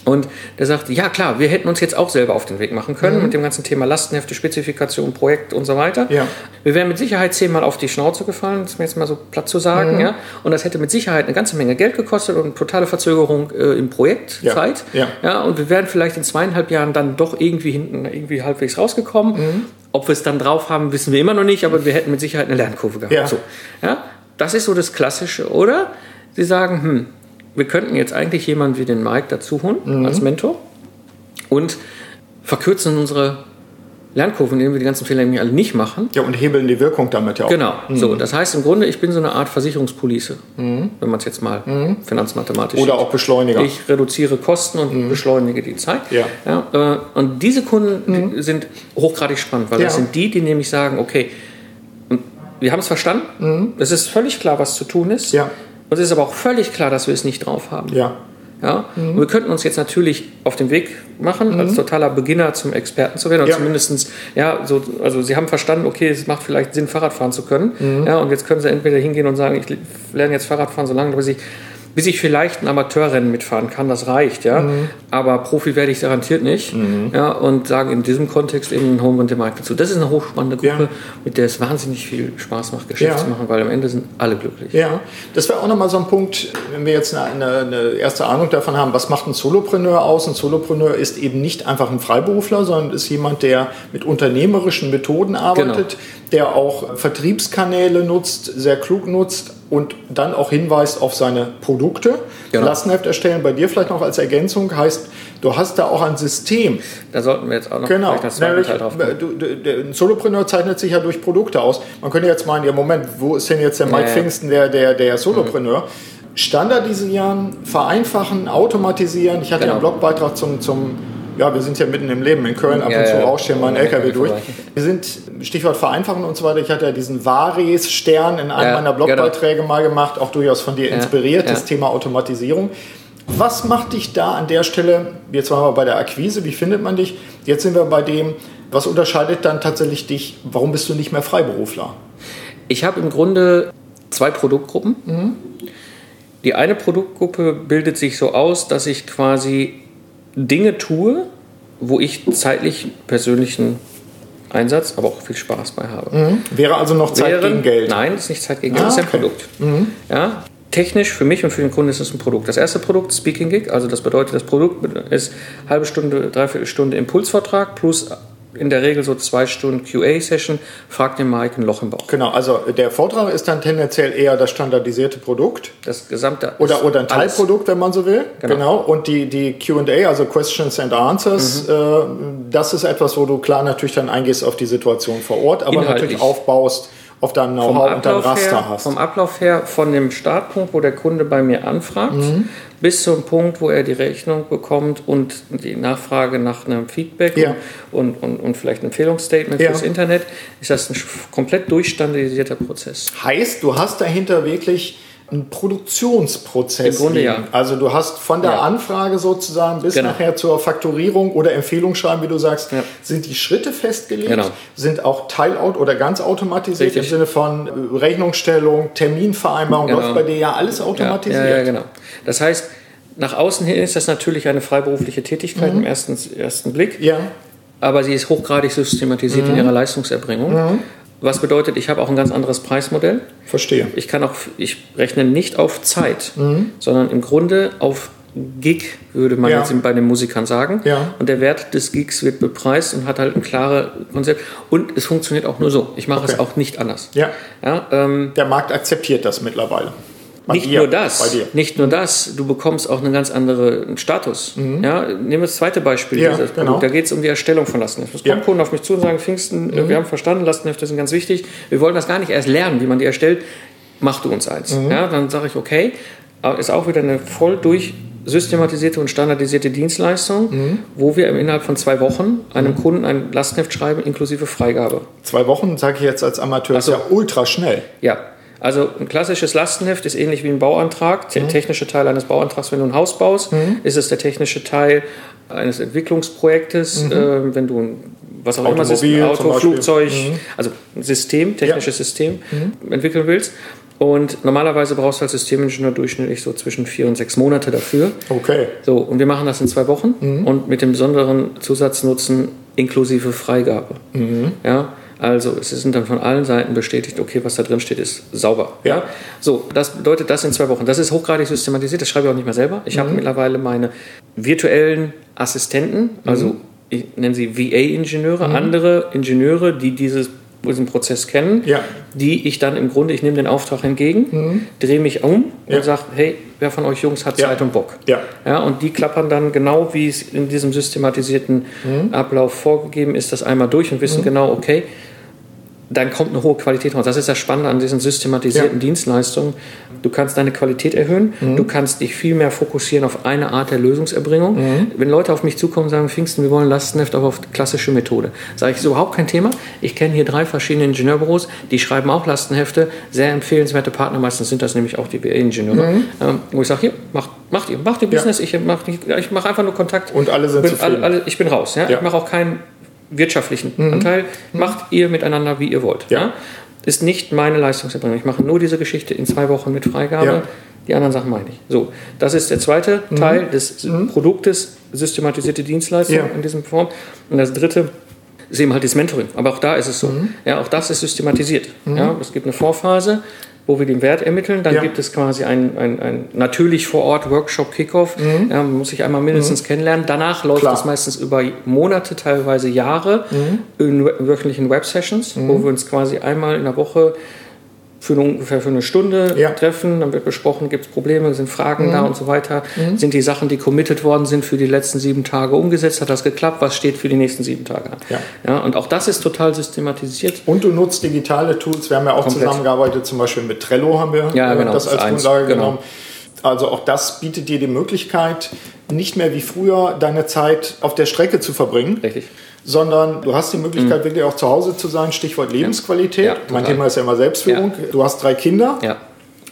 Und der sagte, ja klar, wir hätten uns jetzt auch selber auf den Weg machen können mit dem ganzen Thema Lastenhefte, Spezifikation, Projekt und so weiter. Mhm. Ja. Wir wären mit Sicherheit zehnmal auf die Schnauze gefallen, das ist mir jetzt mal so platt zu sagen. Mhm. Ja? Und das hätte mit Sicherheit eine ganze Menge Geld gekostet und totale Verzögerung äh, im Projektzeit. Ja. Ja, und wir wären vielleicht in zweieinhalb Jahren dann doch irgendwie hinten irgendwie halbwegs rausgekommen. Mhm. Ob wir es dann drauf haben, wissen wir immer noch nicht, aber wir hätten mit Sicherheit eine Lernkurve gehabt. Ja. So, ja? Das ist so das Klassische. Oder sie sagen, hm, wir könnten jetzt eigentlich jemanden wie den Mike dazu holen Mhm. als Mentor und verkürzen unsere Lernkurven, indem wir die ganzen Fehler nämlich alle nicht machen. Ja, und hebeln die Wirkung damit ja auch. Genau. So, das heißt im Grunde, ich bin so eine Art Versicherungspolice, wenn man es jetzt mal finanzmathematisch Oder sieht. auch Beschleuniger. Ich reduziere Kosten und beschleunige die Zeit. Ja. äh, und diese Kunden die sind hochgradig spannend, weil das Ja. sind die, die nämlich sagen, okay, wir haben es verstanden, es ist völlig klar, was zu tun ist. Ja. Und es ist aber auch völlig klar, dass wir es nicht drauf haben. Ja. Ja? Und wir könnten uns jetzt natürlich auf den Weg machen, als totaler Beginner zum Experten zu werden. Und Ja. zumindestens, ja, so, also sie haben verstanden, okay, es macht vielleicht Sinn, Fahrrad fahren zu können. Ja, und jetzt können sie entweder hingehen und sagen, ich lerne jetzt Fahrrad fahren, solange bis ich, bis ich vielleicht ein Amateurrennen mitfahren kann, das reicht, ja. Aber Profi werde ich garantiert nicht. Ja, und sagen in diesem Kontext eben Home und dem Markt dazu. Das ist eine hochspannende Gruppe, Ja. mit der es wahnsinnig viel Spaß macht, Geschäft Ja. zu machen, weil am Ende sind alle glücklich. Ja, das wäre auch nochmal so ein Punkt, wenn wir jetzt eine, eine, eine erste Ahnung davon haben, was macht ein Solopreneur aus? Ein Solopreneur ist eben nicht einfach ein Freiberufler, sondern ist jemand, der mit unternehmerischen Methoden arbeitet, der auch Vertriebskanäle nutzt, sehr klug nutzt und dann auch hinweist auf seine Produkte. Genau. Lastenheft erstellen bei dir vielleicht noch als Ergänzung heißt, du hast da auch ein System. Da sollten wir jetzt auch noch Genau. das Nämlich, Teil drauf du, du, der, ein Solopreneur zeichnet sich ja durch Produkte aus. Man könnte jetzt meinen, ja Moment, wo ist denn jetzt der Mike Ja, ja. Pfingsten, der, der, der Solopreneur? Standardisieren, vereinfachen, automatisieren. Ich hatte ja einen Genau. Blogbeitrag zum, zum, ja, wir sind ja mitten im Leben in Köln, ab Ja, und zu ja. rauscht hier mein Ja, LKW durch. Wir sind, Stichwort vereinfachen und so weiter, ich hatte ja diesen Vares-Stern in einem Ja, meiner Blogbeiträge mal gemacht, auch durchaus von dir inspiriert, das Thema Automatisierung. Was macht dich da an der Stelle, jetzt waren wir bei der Akquise, wie findet man dich? Jetzt sind wir bei dem, was unterscheidet dann tatsächlich dich, warum bist du nicht mehr Freiberufler? Ich habe im Grunde zwei Produktgruppen. Die eine Produktgruppe bildet sich so aus, dass ich quasi Dinge tue, wo ich zeitlich persönlichen Einsatz, aber auch viel Spaß bei habe. Wäre also noch Zeit Wären- gegen Geld? Nein, das ist nicht Zeit gegen Ah, Geld, das ist ein okay. Produkt. Ja? technisch für mich und für den Kunden ist es ein Produkt. Das erste Produkt, Speaking Gig, also das bedeutet, das Produkt ist halbe Stunde, dreiviertel Stunde Impulsvortrag plus in der Regel so zwei Stunden QA-Session, fragt den Mike ein Loch im Bauch. Genau, also der Vortrag ist dann tendenziell eher das standardisierte Produkt. Das gesamte. Oder, oder ein Teilprodukt, wenn man so will. Genau. genau. Und die, die QA, also Questions and Answers, mhm. äh, das ist etwas, wo du klar natürlich dann eingehst auf die Situation vor Ort, aber Inhaltlich. natürlich aufbaust auf deinem Know-how und deinem Raster her, hast. Vom Ablauf her, von dem Startpunkt, wo der Kunde bei mir anfragt, mhm. Bis zum Punkt, wo er die Rechnung bekommt und die Nachfrage nach einem Feedback ja. und, und, und vielleicht ein Empfehlungsstatement ja. fürs Internet, ist das ein komplett durchstandardisierter Prozess. Heißt, du hast dahinter wirklich ein Produktionsprozess. Im Grunde ja. Also du hast von der ja. Anfrage sozusagen bis genau. nachher zur Fakturierung oder Empfehlungsschreiben, wie du sagst, ja. sind die Schritte festgelegt, genau. sind auch Teilout oder ganz automatisiert Richtig. im Sinne von äh, Rechnungsstellung, Terminvereinbarung, genau. läuft bei dir ja alles automatisiert. Ja, ja, genau. Das heißt, nach außen hin ist das natürlich eine freiberufliche Tätigkeit mhm. im ersten, ersten Blick. Ja. Aber sie ist hochgradig systematisiert mhm. in ihrer Leistungserbringung. Mhm. Was bedeutet, ich habe auch ein ganz anderes Preismodell. Verstehe. Ich kann auch, ich rechne nicht auf Zeit, mhm. sondern im Grunde auf Gig, würde man ja. jetzt bei den Musikern sagen. Ja. Und der Wert des Gigs wird bepreist und hat halt ein klares Konzept. Und es funktioniert auch nur so. Ich mache okay. es auch nicht anders. Ja. ja ähm, der Markt akzeptiert das mittlerweile. Bei nicht dir, nur das, nicht nur das, du bekommst auch einen ganz anderen Status. Mhm. Ja, nehmen wir das zweite Beispiel. Ja, genau. Da geht es um die Erstellung von Lastenheften. Es kommen ja. Kunden auf mich zu und sagen, Pfingsten, mhm. wir haben verstanden, Lastenhefte sind ganz wichtig. Wir wollen das gar nicht erst lernen, wie man die erstellt. Mach du uns eins. Mhm. Ja, dann sage ich, okay, ist auch wieder eine voll durch systematisierte und standardisierte Dienstleistung, mhm. wo wir innerhalb von zwei Wochen einem mhm. Kunden ein Lastenheft schreiben, inklusive Freigabe. Zwei Wochen, sage ich jetzt als Amateur, so. ist ja ultra schnell. Ja, also ein klassisches Lastenheft ist ähnlich wie ein Bauantrag. Der mhm. technische Teil eines Bauantrags, wenn du ein Haus baust, mhm. ist es der technische Teil eines Entwicklungsprojektes, mhm. äh, wenn du ein was auch Automobil, immer ein Auto, Flugzeug, mhm. also ein System, technisches ja. System mhm. entwickeln willst. Und normalerweise brauchst du als Systemingenieur durchschnittlich so zwischen vier und sechs Monate dafür. Okay. So, und wir machen das in zwei Wochen mhm. und mit dem besonderen Zusatznutzen inklusive Freigabe. Ja. Also es sind dann von allen Seiten bestätigt, okay, was da drin steht, ist sauber. Ja. So, das bedeutet das in zwei Wochen. Das ist hochgradig systematisiert, das schreibe ich auch nicht mehr selber. Ich mhm. habe mittlerweile meine virtuellen Assistenten, also mhm. ich nenne sie VA-Ingenieure, mhm. andere Ingenieure, die dieses diesen Prozess kennen, ja. die ich dann im Grunde, ich nehme den Auftrag entgegen, mhm. drehe mich um ja. und sage, hey, wer von euch Jungs hat Zeit und Bock? Ja. Ja, und die klappern dann genau, wie es in diesem systematisierten mhm. Ablauf vorgegeben ist, das einmal durch und wissen mhm. genau, okay, dann kommt eine hohe Qualität raus. Das ist das Spannende an diesen systematisierten ja. Dienstleistungen. Du kannst deine Qualität erhöhen, mhm. du kannst dich viel mehr fokussieren auf eine Art der Lösungserbringung. Mhm. Wenn Leute auf mich zukommen und sagen, Pfingsten, wir wollen Lastenheft, aber auf klassische Methode, sage ich, ist überhaupt kein Thema. Ich kenne hier drei verschiedene Ingenieurbüros, die schreiben auch Lastenhefte, sehr empfehlenswerte Partner, meistens sind das nämlich auch die BA-Ingenieure, mhm. ähm, wo ich sage, hier, macht, macht ihr, macht ihr Business, ja. ich mache ich mach einfach nur Kontakt. Und alle sind bin, alle, alle, Ich bin raus, ja. ich mache auch keinen wirtschaftlichen mhm. Anteil, mhm. macht ihr miteinander, wie ihr wollt. Ja. ja. Ist nicht meine Leistungserbringung. Ich mache nur diese Geschichte in zwei Wochen mit Freigabe. Ja. Die anderen Sachen meine ich. So, das ist der zweite mhm. Teil des mhm. Produktes, systematisierte Dienstleistung ja. in diesem Form. Und das dritte ist eben halt das Mentoring. Aber auch da ist es so. Mhm. Ja, auch das ist systematisiert. Mhm. Ja, es gibt eine Vorphase, wo wir den Wert ermitteln. Dann ja. gibt es quasi ein, ein, ein natürlich vor Ort Workshop Kickoff. Mhm. Ja, muss ich einmal mindestens mhm. kennenlernen. Danach läuft Klar. das meistens über Monate, teilweise Jahre mhm. in wöchentlichen Web-Sessions, wo mhm. wir uns quasi einmal in der Woche für eine, ungefähr für eine Stunde ja. treffen, dann wird besprochen, gibt es Probleme, sind Fragen mhm. da und so weiter. Mhm. Sind die Sachen, die committed worden sind für die letzten sieben Tage umgesetzt? Hat das geklappt? Was steht für die nächsten sieben Tage an? Ja. ja und auch das ist total systematisiert. Und du nutzt digitale Tools. Wir haben ja auch Komplett. zusammengearbeitet, zum Beispiel mit Trello haben wir ja, genau, das als Grundlage genau. genommen. Also auch das bietet dir die Möglichkeit, nicht mehr wie früher deine Zeit auf der Strecke zu verbringen. Richtig sondern du hast die Möglichkeit, mhm. wirklich auch zu Hause zu sein. Stichwort Lebensqualität. Ja, mein Thema ist ja immer Selbstführung. Ja. Du hast drei Kinder. Ja.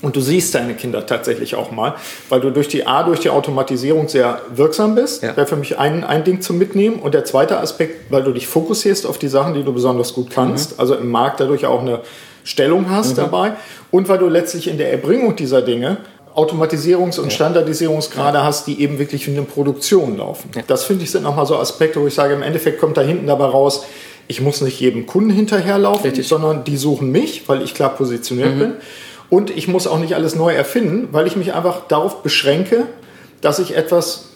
Und du siehst deine Kinder tatsächlich auch mal, weil du durch die A, durch die Automatisierung sehr wirksam bist. Ja. Wäre für mich ein, ein Ding zum Mitnehmen. Und der zweite Aspekt, weil du dich fokussierst auf die Sachen, die du besonders gut kannst, mhm. also im Markt dadurch auch eine Stellung hast mhm. dabei. Und weil du letztlich in der Erbringung dieser Dinge Automatisierungs- und. Standardisierungsgrade hast, die eben wirklich in der Produktion laufen. Das finde ich sind nochmal so Aspekte, wo ich sage, im Endeffekt kommt da hinten dabei raus, ich muss nicht jedem Kunden hinterherlaufen, Richtig. sondern die suchen mich, weil ich klar positioniert mhm. bin. Und ich muss auch nicht alles neu erfinden, weil ich mich einfach darauf beschränke, dass ich etwas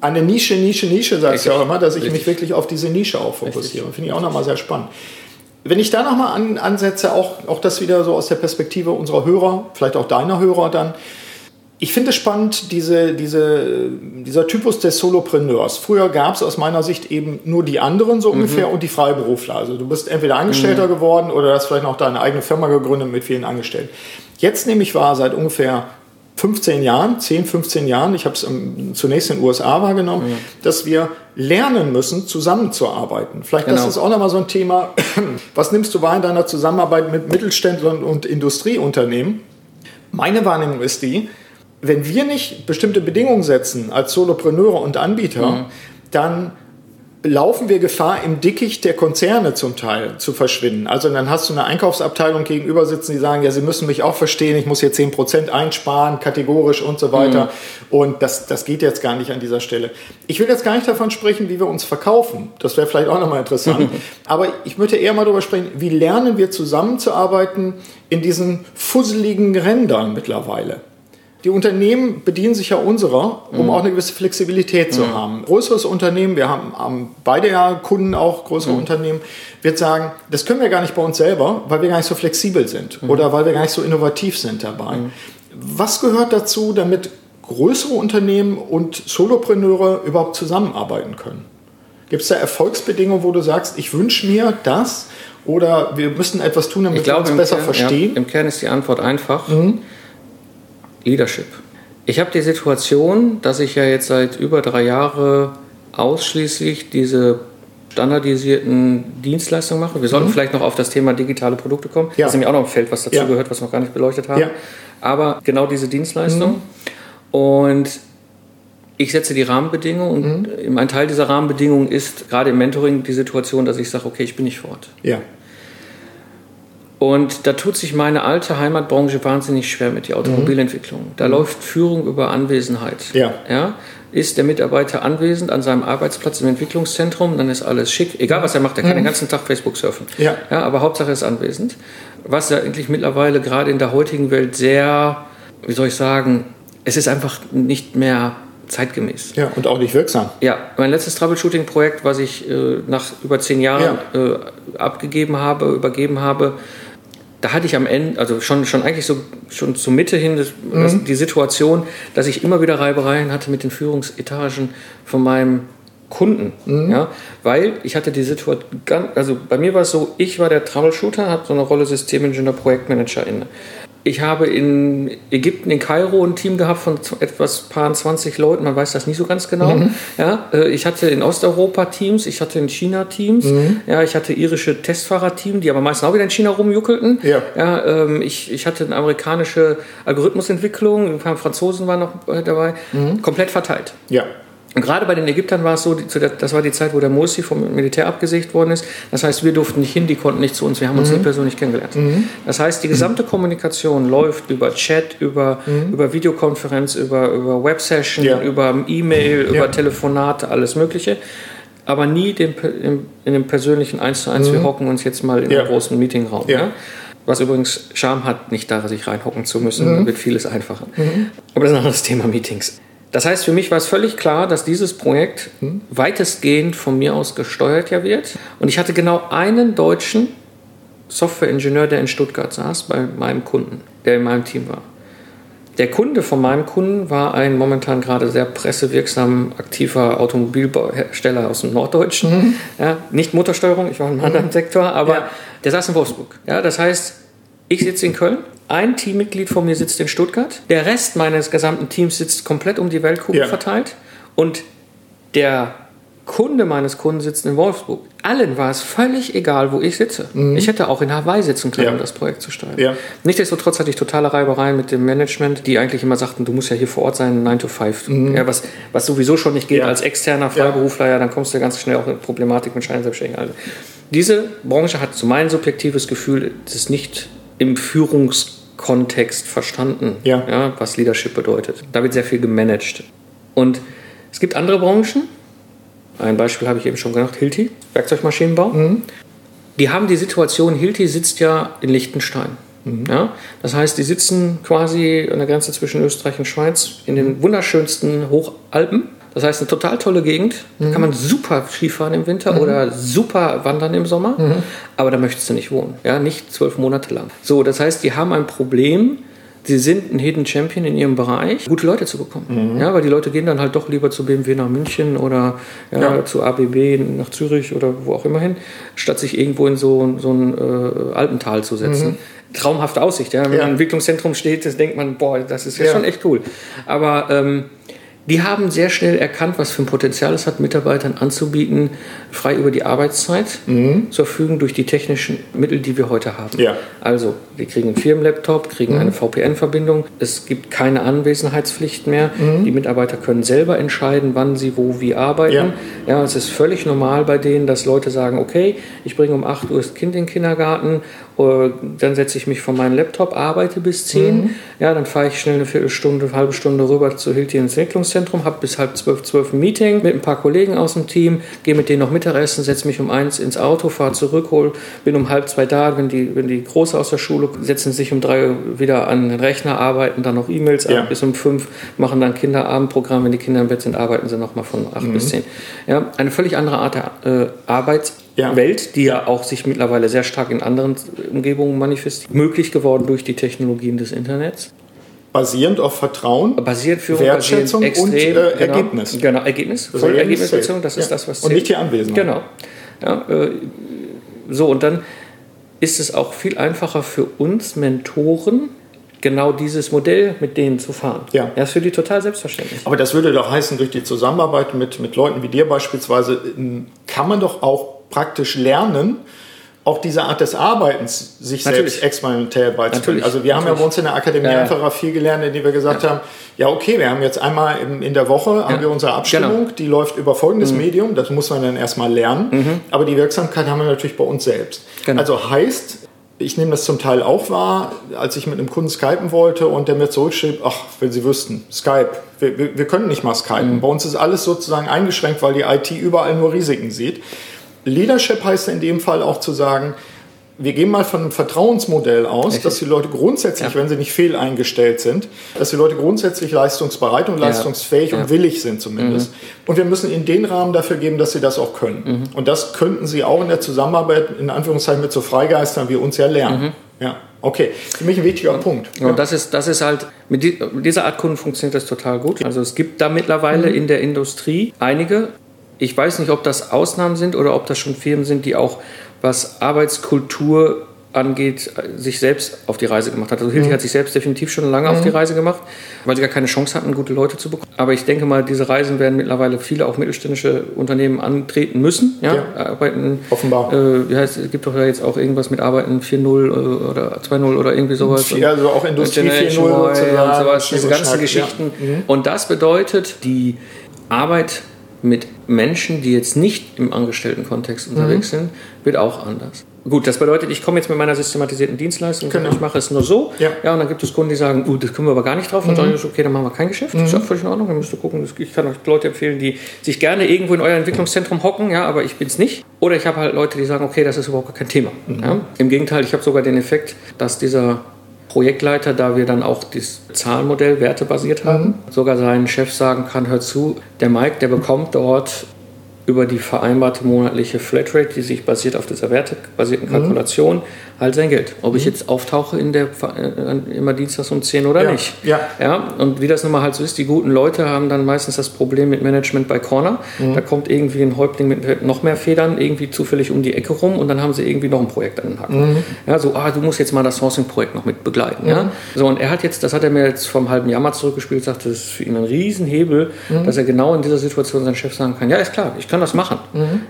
eine Nische, Nische, Nische, sagst du ja auch immer, dass ich Richtig. mich wirklich auf diese Nische auch fokussiere. Finde ich auch nochmal sehr spannend. Wenn ich da nochmal an, ansetze, auch, auch das wieder so aus der Perspektive unserer Hörer, vielleicht auch deiner Hörer dann, ich finde es spannend, diese, diese, dieser Typus des Solopreneurs. Früher gab es aus meiner Sicht eben nur die anderen so mhm. ungefähr und die Freiberufler. Also du bist entweder Angestellter mhm. geworden oder hast vielleicht noch deine eigene Firma gegründet mit vielen Angestellten. Jetzt nehme ich wahr, seit ungefähr 15 Jahren, 10, 15 Jahren, ich habe es zunächst in den USA wahrgenommen, mhm. dass wir lernen müssen, zusammenzuarbeiten. Vielleicht genau. das ist auch nochmal so ein Thema. <clears throat> Was nimmst du wahr in deiner Zusammenarbeit mit Mittelständlern und Industrieunternehmen? Meine Wahrnehmung ist die, wenn wir nicht bestimmte Bedingungen setzen als Solopreneure und Anbieter, mhm. dann laufen wir Gefahr, im Dickicht der Konzerne zum Teil zu verschwinden. Also dann hast du eine Einkaufsabteilung gegenüber sitzen, die sagen, ja, sie müssen mich auch verstehen, ich muss hier 10% einsparen, kategorisch und so weiter. Mhm. Und das, das geht jetzt gar nicht an dieser Stelle. Ich will jetzt gar nicht davon sprechen, wie wir uns verkaufen. Das wäre vielleicht auch nochmal interessant. <laughs> Aber ich möchte eher mal darüber sprechen, wie lernen wir zusammenzuarbeiten in diesen fusseligen Rändern mittlerweile die Unternehmen bedienen sich ja unserer, um mhm. auch eine gewisse Flexibilität zu mhm. haben. Größeres Unternehmen, wir haben, haben beide ja Kunden auch, größere mhm. Unternehmen, wird sagen, das können wir gar nicht bei uns selber, weil wir gar nicht so flexibel sind mhm. oder weil wir gar nicht so innovativ sind dabei. Mhm. Was gehört dazu, damit größere Unternehmen und Solopreneure überhaupt zusammenarbeiten können? Gibt es da Erfolgsbedingungen, wo du sagst, ich wünsche mir das oder wir müssen etwas tun, damit glaube, wir uns besser Kern, verstehen? Ja, Im Kern ist die Antwort einfach. Mhm. Leadership. Ich habe die Situation, dass ich ja jetzt seit über drei Jahren ausschließlich diese standardisierten Dienstleistungen mache. Wir sollten mhm. vielleicht noch auf das Thema digitale Produkte kommen. Ja. Das ist nämlich auch noch ein Feld, was dazu ja. gehört, was wir noch gar nicht beleuchtet haben. Ja. Aber genau diese Dienstleistung. Mhm. Und ich setze die Rahmenbedingungen und mhm. ein Teil dieser Rahmenbedingungen ist gerade im Mentoring die Situation, dass ich sage, okay, ich bin nicht vor Ort. Ja. Und da tut sich meine alte Heimatbranche wahnsinnig schwer mit der Automobilentwicklung. Da mhm. läuft Führung über Anwesenheit. Ja. ja. Ist der Mitarbeiter anwesend an seinem Arbeitsplatz im Entwicklungszentrum, dann ist alles schick. Egal was er macht, er kann mhm. den ganzen Tag Facebook surfen. Ja. ja. Aber Hauptsache ist anwesend. Was ja eigentlich mittlerweile gerade in der heutigen Welt sehr, wie soll ich sagen, es ist einfach nicht mehr zeitgemäß. Ja, und auch nicht wirksam. Ja, mein letztes Troubleshooting-Projekt, was ich äh, nach über zehn Jahren ja. äh, abgegeben habe, übergeben habe, da hatte ich am Ende, also schon, schon eigentlich so schon zur Mitte hin das, mhm. das, die Situation, dass ich immer wieder Reibereien hatte mit den Führungsetagen von meinem Kunden. Mhm. Ja, weil ich hatte die Situation, also bei mir war es so, ich war der Troubleshooter, habe so eine Rolle Systemingenieur, Projektmanager inne. Ich habe in Ägypten, in Kairo, ein Team gehabt von etwas paar 20 Leuten, man weiß das nicht so ganz genau. Mhm. Ja, äh, ich hatte in Osteuropa Teams, ich hatte in China Teams, mhm. ja, ich hatte irische Testfahrer-Team, die aber meistens auch wieder in China rumjuckelten. Ja. Ja, ähm, ich, ich hatte eine amerikanische Algorithmusentwicklung, ein paar Franzosen waren noch äh, dabei, mhm. komplett verteilt. Ja. Und gerade bei den Ägyptern war es so, das war die Zeit, wo der Morsi vom Militär abgesägt worden ist. Das heißt, wir durften nicht hin, die konnten nicht zu uns, wir haben uns mhm. nie persönlich kennengelernt. Mhm. Das heißt, die gesamte Kommunikation läuft über Chat, über, mhm. über Videokonferenz, über, über Websession, ja. über E-Mail, ja. über Telefonate, alles Mögliche. Aber nie den, in, in dem persönlichen Eins zu eins, wir mhm. hocken uns jetzt mal in ja. einem großen Meetingraum. Ja. Was übrigens Charme hat, nicht da sich reinhocken zu müssen, mhm. wird vieles einfacher. Mhm. Aber das ist ein anderes Thema Meetings. Das heißt, für mich war es völlig klar, dass dieses Projekt weitestgehend von mir aus gesteuert ja wird. Und ich hatte genau einen deutschen Softwareingenieur, der in Stuttgart saß, bei meinem Kunden, der in meinem Team war. Der Kunde von meinem Kunden war ein momentan gerade sehr pressewirksam aktiver Automobilhersteller aus dem Norddeutschen. Mhm. Ja, nicht Motorsteuerung, ich war in einem anderen Sektor, aber ja. der saß in Wolfsburg. Ja, das heißt, ich sitze in Köln, ein Teammitglied von mir sitzt in Stuttgart, der Rest meines gesamten Teams sitzt komplett um die Weltkugel ja. verteilt und der Kunde meines Kunden sitzt in Wolfsburg. Allen war es völlig egal, wo ich sitze. Mhm. Ich hätte auch in Hawaii sitzen können, ja. um das Projekt zu steuern. Ja. Nichtsdestotrotz hatte ich totale Reibereien mit dem Management, die eigentlich immer sagten, du musst ja hier vor Ort sein, 9 to 5. Mhm. Ja, was, was sowieso schon nicht geht als externer Freiberufler, ja. dann kommst du ganz schnell auch in Problematik mit Scheinselbstständigen. Diese Branche hat so mein subjektives Gefühl, das ist nicht im Führungskontext verstanden, ja. Ja, was Leadership bedeutet. Da wird sehr viel gemanagt. Und es gibt andere Branchen, ein Beispiel habe ich eben schon genannt, Hilti, Werkzeugmaschinenbau. Mhm. Die haben die Situation, Hilti sitzt ja in Liechtenstein. Mhm. Ja? Das heißt, die sitzen quasi an der Grenze zwischen Österreich und Schweiz in den wunderschönsten Hochalpen. Das heißt, eine total tolle Gegend. Da kann man super Skifahren im Winter oder super wandern im Sommer. Aber da möchtest du nicht wohnen. Ja, nicht zwölf Monate lang. So, das heißt, die haben ein Problem. Sie sind ein Hidden Champion in ihrem Bereich, gute Leute zu bekommen. Ja, weil die Leute gehen dann halt doch lieber zu BMW nach München oder ja, Ja. zu ABB nach Zürich oder wo auch immer hin, statt sich irgendwo in so, so ein äh, Alpental zu setzen. Traumhafte Aussicht, ja. Wenn Ja. man im Entwicklungszentrum steht, das denkt man, boah, das ist ja, Ja. schon echt cool. Aber ähm, die haben sehr schnell erkannt, was für ein Potenzial es hat, Mitarbeitern anzubieten, frei über die Arbeitszeit zu verfügen durch die technischen Mittel, die wir heute haben. Ja. Also, wir kriegen einen Firmenlaptop, kriegen eine VPN-Verbindung, es gibt keine Anwesenheitspflicht mehr. Die Mitarbeiter können selber entscheiden, wann sie wo wie arbeiten. Ja. es ist völlig normal bei denen, dass Leute sagen, okay, ich bringe um 8 Uhr das Kind in den Kindergarten, dann setze ich mich vor meinen Laptop, arbeite bis 10, ja, dann fahre ich schnell eine Viertelstunde, eine halbe Stunde rüber zu Hilti ins Entwicklungszentrum, habe bis halb zwölf, zwölf ein Meeting mit ein paar Kollegen aus dem Team, gehe mit denen noch Mittagessen, setze mich um eins ins Auto, fahre zurück, hol, bin um halb zwei da, wenn die, wenn die Große aus der Schule setzen sich um drei wieder an den Rechner, arbeiten dann noch E-Mails Ja. ab bis um fünf, machen dann Kinderabendprogramm, wenn die Kinder im Bett sind, arbeiten sie nochmal von acht bis zehn. Ja, eine völlig andere Art der äh, Arbeitswelt, Ja. die ja auch sich mittlerweile sehr stark in anderen Umgebungen manifestiert, möglich geworden durch die Technologien des Internets. Basierend auf Vertrauen. Wertschätzung basierend und, extrem, äh, genau, Ergebnis. Genau, Ergebnis. Das Voll Ergebnis Ergebnisbezogen, zählt. das ist Ja. das, was Und nicht die Anwesenheit. Genau. Ja, äh, so, und dann ist es auch viel einfacher für uns Mentoren, genau dieses Modell mit denen zu fahren. Ja. Das ist für die total selbstverständlich. Aber das würde doch heißen, durch die Zusammenarbeit mit, mit Leuten wie dir beispielsweise, kann man doch auch praktisch lernen, auch diese Art des Arbeitens sich Natürlich. selbst experimentell beizubringen. Natürlich. Also wir haben ja bei Natürlich. uns in der Akademie Ja, ja. einfach viel gelernt, indem wir gesagt haben, ja okay, wir haben jetzt einmal in, der Woche haben wir unsere Abstimmung, Genau. die läuft über folgendes Medium, das muss man dann erstmal lernen, aber die Wirksamkeit haben wir natürlich bei uns selbst. Genau. Also heißt, ich nehme das zum Teil auch wahr, als ich mit einem Kunden skypen wollte und der mir zurückschrieb, ach, wenn Sie wüssten, Skype, wir, wir, wir können nicht mal skypen. Bei uns ist alles sozusagen eingeschränkt, weil die IT überall nur Risiken sieht. Leadership heißt in dem Fall auch zu sagen, wir gehen mal von einem Vertrauensmodell aus, Richtig. dass die Leute grundsätzlich, wenn sie nicht fehleingestellt sind, dass die Leute grundsätzlich leistungsbereit und leistungsfähig Ja. und willig sind zumindest. Mhm. Und wir müssen ihnen den Rahmen dafür geben, dass sie das auch können. Und das könnten sie auch in der Zusammenarbeit, in Anführungszeichen, mit so Freigeistern wie uns ja lernen. Ja, okay. Für mich ein wichtiger Punkt. Mhm. Und das ist, das ist halt, mit, die, mit dieser Art Kunden funktioniert das total gut. Also es gibt da mittlerweile in der Industrie einige, ich weiß nicht, ob das Ausnahmen sind oder ob das schon Firmen sind, die auch, was Arbeitskultur angeht, sich selbst auf die Reise gemacht hat. Also Hilti hat sich selbst definitiv schon lange auf die Reise gemacht, weil sie gar keine Chance hatten, gute Leute zu bekommen. Aber ich denke mal, diese Reisen werden mittlerweile viele auch mittelständische Unternehmen antreten müssen. Ja, Ja. arbeiten. Offenbar. Äh, wie heißt, es gibt doch ja jetzt auch irgendwas mit Arbeiten 4.0 äh, oder 2.0 oder irgendwie sowas. Ja, also auch Industrie Generation 4.0 Y und sozusagen, sowas, diese ganzen Geschichten. ja. Mhm. Und das bedeutet, die Arbeit mit Menschen, die jetzt nicht im Angestelltenkontext unterwegs Mhm. sind, wird auch anders. Gut, das bedeutet, ich komme jetzt mit meiner systematisierten Dienstleistung, Genau. ich mache es nur so. Ja. ja, und dann gibt es Kunden, die sagen, uh, das können wir aber gar nicht drauf. Und dann sage ich, okay, dann machen wir kein Geschäft. Das ist auch völlig in Ordnung. Dann müsst ihr gucken. Ich kann euch Leute empfehlen, die sich gerne irgendwo in euer Entwicklungszentrum hocken, ja, aber ich bin es nicht. Oder ich habe halt Leute, die sagen, okay, das ist überhaupt kein Thema. Ja. Im Gegenteil, ich habe sogar den Effekt, dass dieser Projektleiter, da wir dann auch das Zahlenmodell wertebasiert haben, sogar seinen Chef sagen kann, hör zu, der Mike, der bekommt dort über die vereinbarte monatliche Flatrate, die sich basiert auf dieser wertebasierten Kalkulation, halt sein Geld. Ob ich jetzt auftauche in der äh, immer dienstags um 10 oder Ja, nicht. ja. ja. Und wie das nun mal halt so ist, die guten Leute haben dann meistens das Problem mit Management bei Corner. Da kommt irgendwie ein Häuptling mit noch mehr Federn irgendwie zufällig um die Ecke rum und dann haben sie irgendwie noch ein Projekt an den Hacken. Ja, so, ah, du musst jetzt mal das Sourcing-Projekt noch mit begleiten. Ja? So, und er hat jetzt, das hat er mir jetzt vor einem halben Jahr mal zurückgespielt, sagte, das ist für ihn ein Riesenhebel, dass er genau in dieser Situation seinem Chef sagen kann, ja, ist klar, ich kann das machen.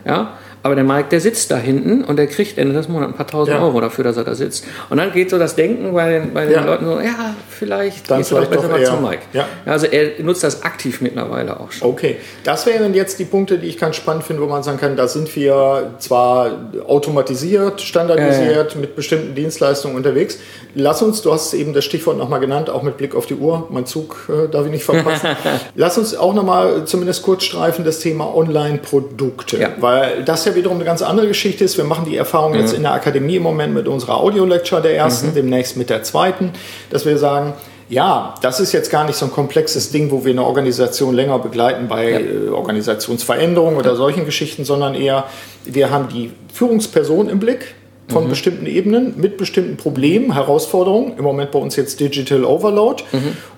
Ja? Aber der Mike, der sitzt da hinten und der kriegt Ende des Monats ein paar tausend Ja. Euro dafür, dass er da sitzt. Und dann geht so das Denken bei den, bei den Ja. Leuten so, ja, vielleicht Dann doch vielleicht besser doch mal eher. zum Mike. Ja. Also er nutzt das aktiv mittlerweile auch schon. Okay, das wären jetzt die Punkte, die ich ganz spannend finde, wo man sagen kann, da sind wir zwar automatisiert, standardisiert, mit bestimmten Dienstleistungen unterwegs. Lass uns, du hast eben das Stichwort nochmal genannt, auch mit Blick auf die Uhr, mein Zug äh, darf ich nicht verpassen. <laughs> Lass uns auch nochmal zumindest kurz streifen das Thema Online-Produkte, Ja. weil das ja ja wiederum eine ganz andere Geschichte ist, wir machen die Erfahrung jetzt in der Akademie im Moment mit unserer Audio-Lecture der ersten, demnächst mit der zweiten, dass wir sagen, ja, das ist jetzt gar nicht so ein komplexes Ding, wo wir eine Organisation länger begleiten bei Ja. äh, Organisationsveränderungen oder solchen Geschichten, sondern eher, wir haben die Führungsperson im Blick von bestimmten Ebenen mit bestimmten Problemen, Herausforderungen, im Moment bei uns jetzt Digital Overload.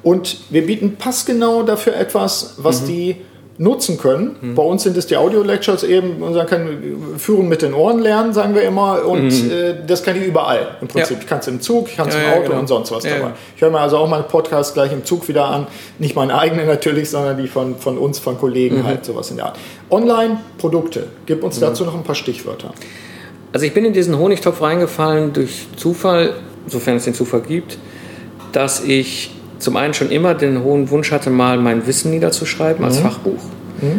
Und wir bieten passgenau dafür etwas, was die nutzen können. Bei uns sind es die Audio-Lectures eben, und sagen können, führen mit den Ohren lernen, sagen wir immer. Und äh, das kann ich überall im Prinzip. Ja. Ich kann es im Zug, ich kann es Ja, im ja, Auto genau. und sonst was Ja, dabei. ja. Ich höre mir also auch meinen Podcast gleich im Zug wieder an. Nicht meine eigene natürlich, sondern die von, von uns, von Kollegen halt, sowas in der Art. Online-Produkte. Gib uns dazu noch ein paar Stichwörter. Also ich bin in diesen Honigtopf reingefallen durch Zufall, sofern es den Zufall gibt, dass ich zum einen schon immer den hohen Wunsch hatte, mal mein Wissen niederzuschreiben als Fachbuch.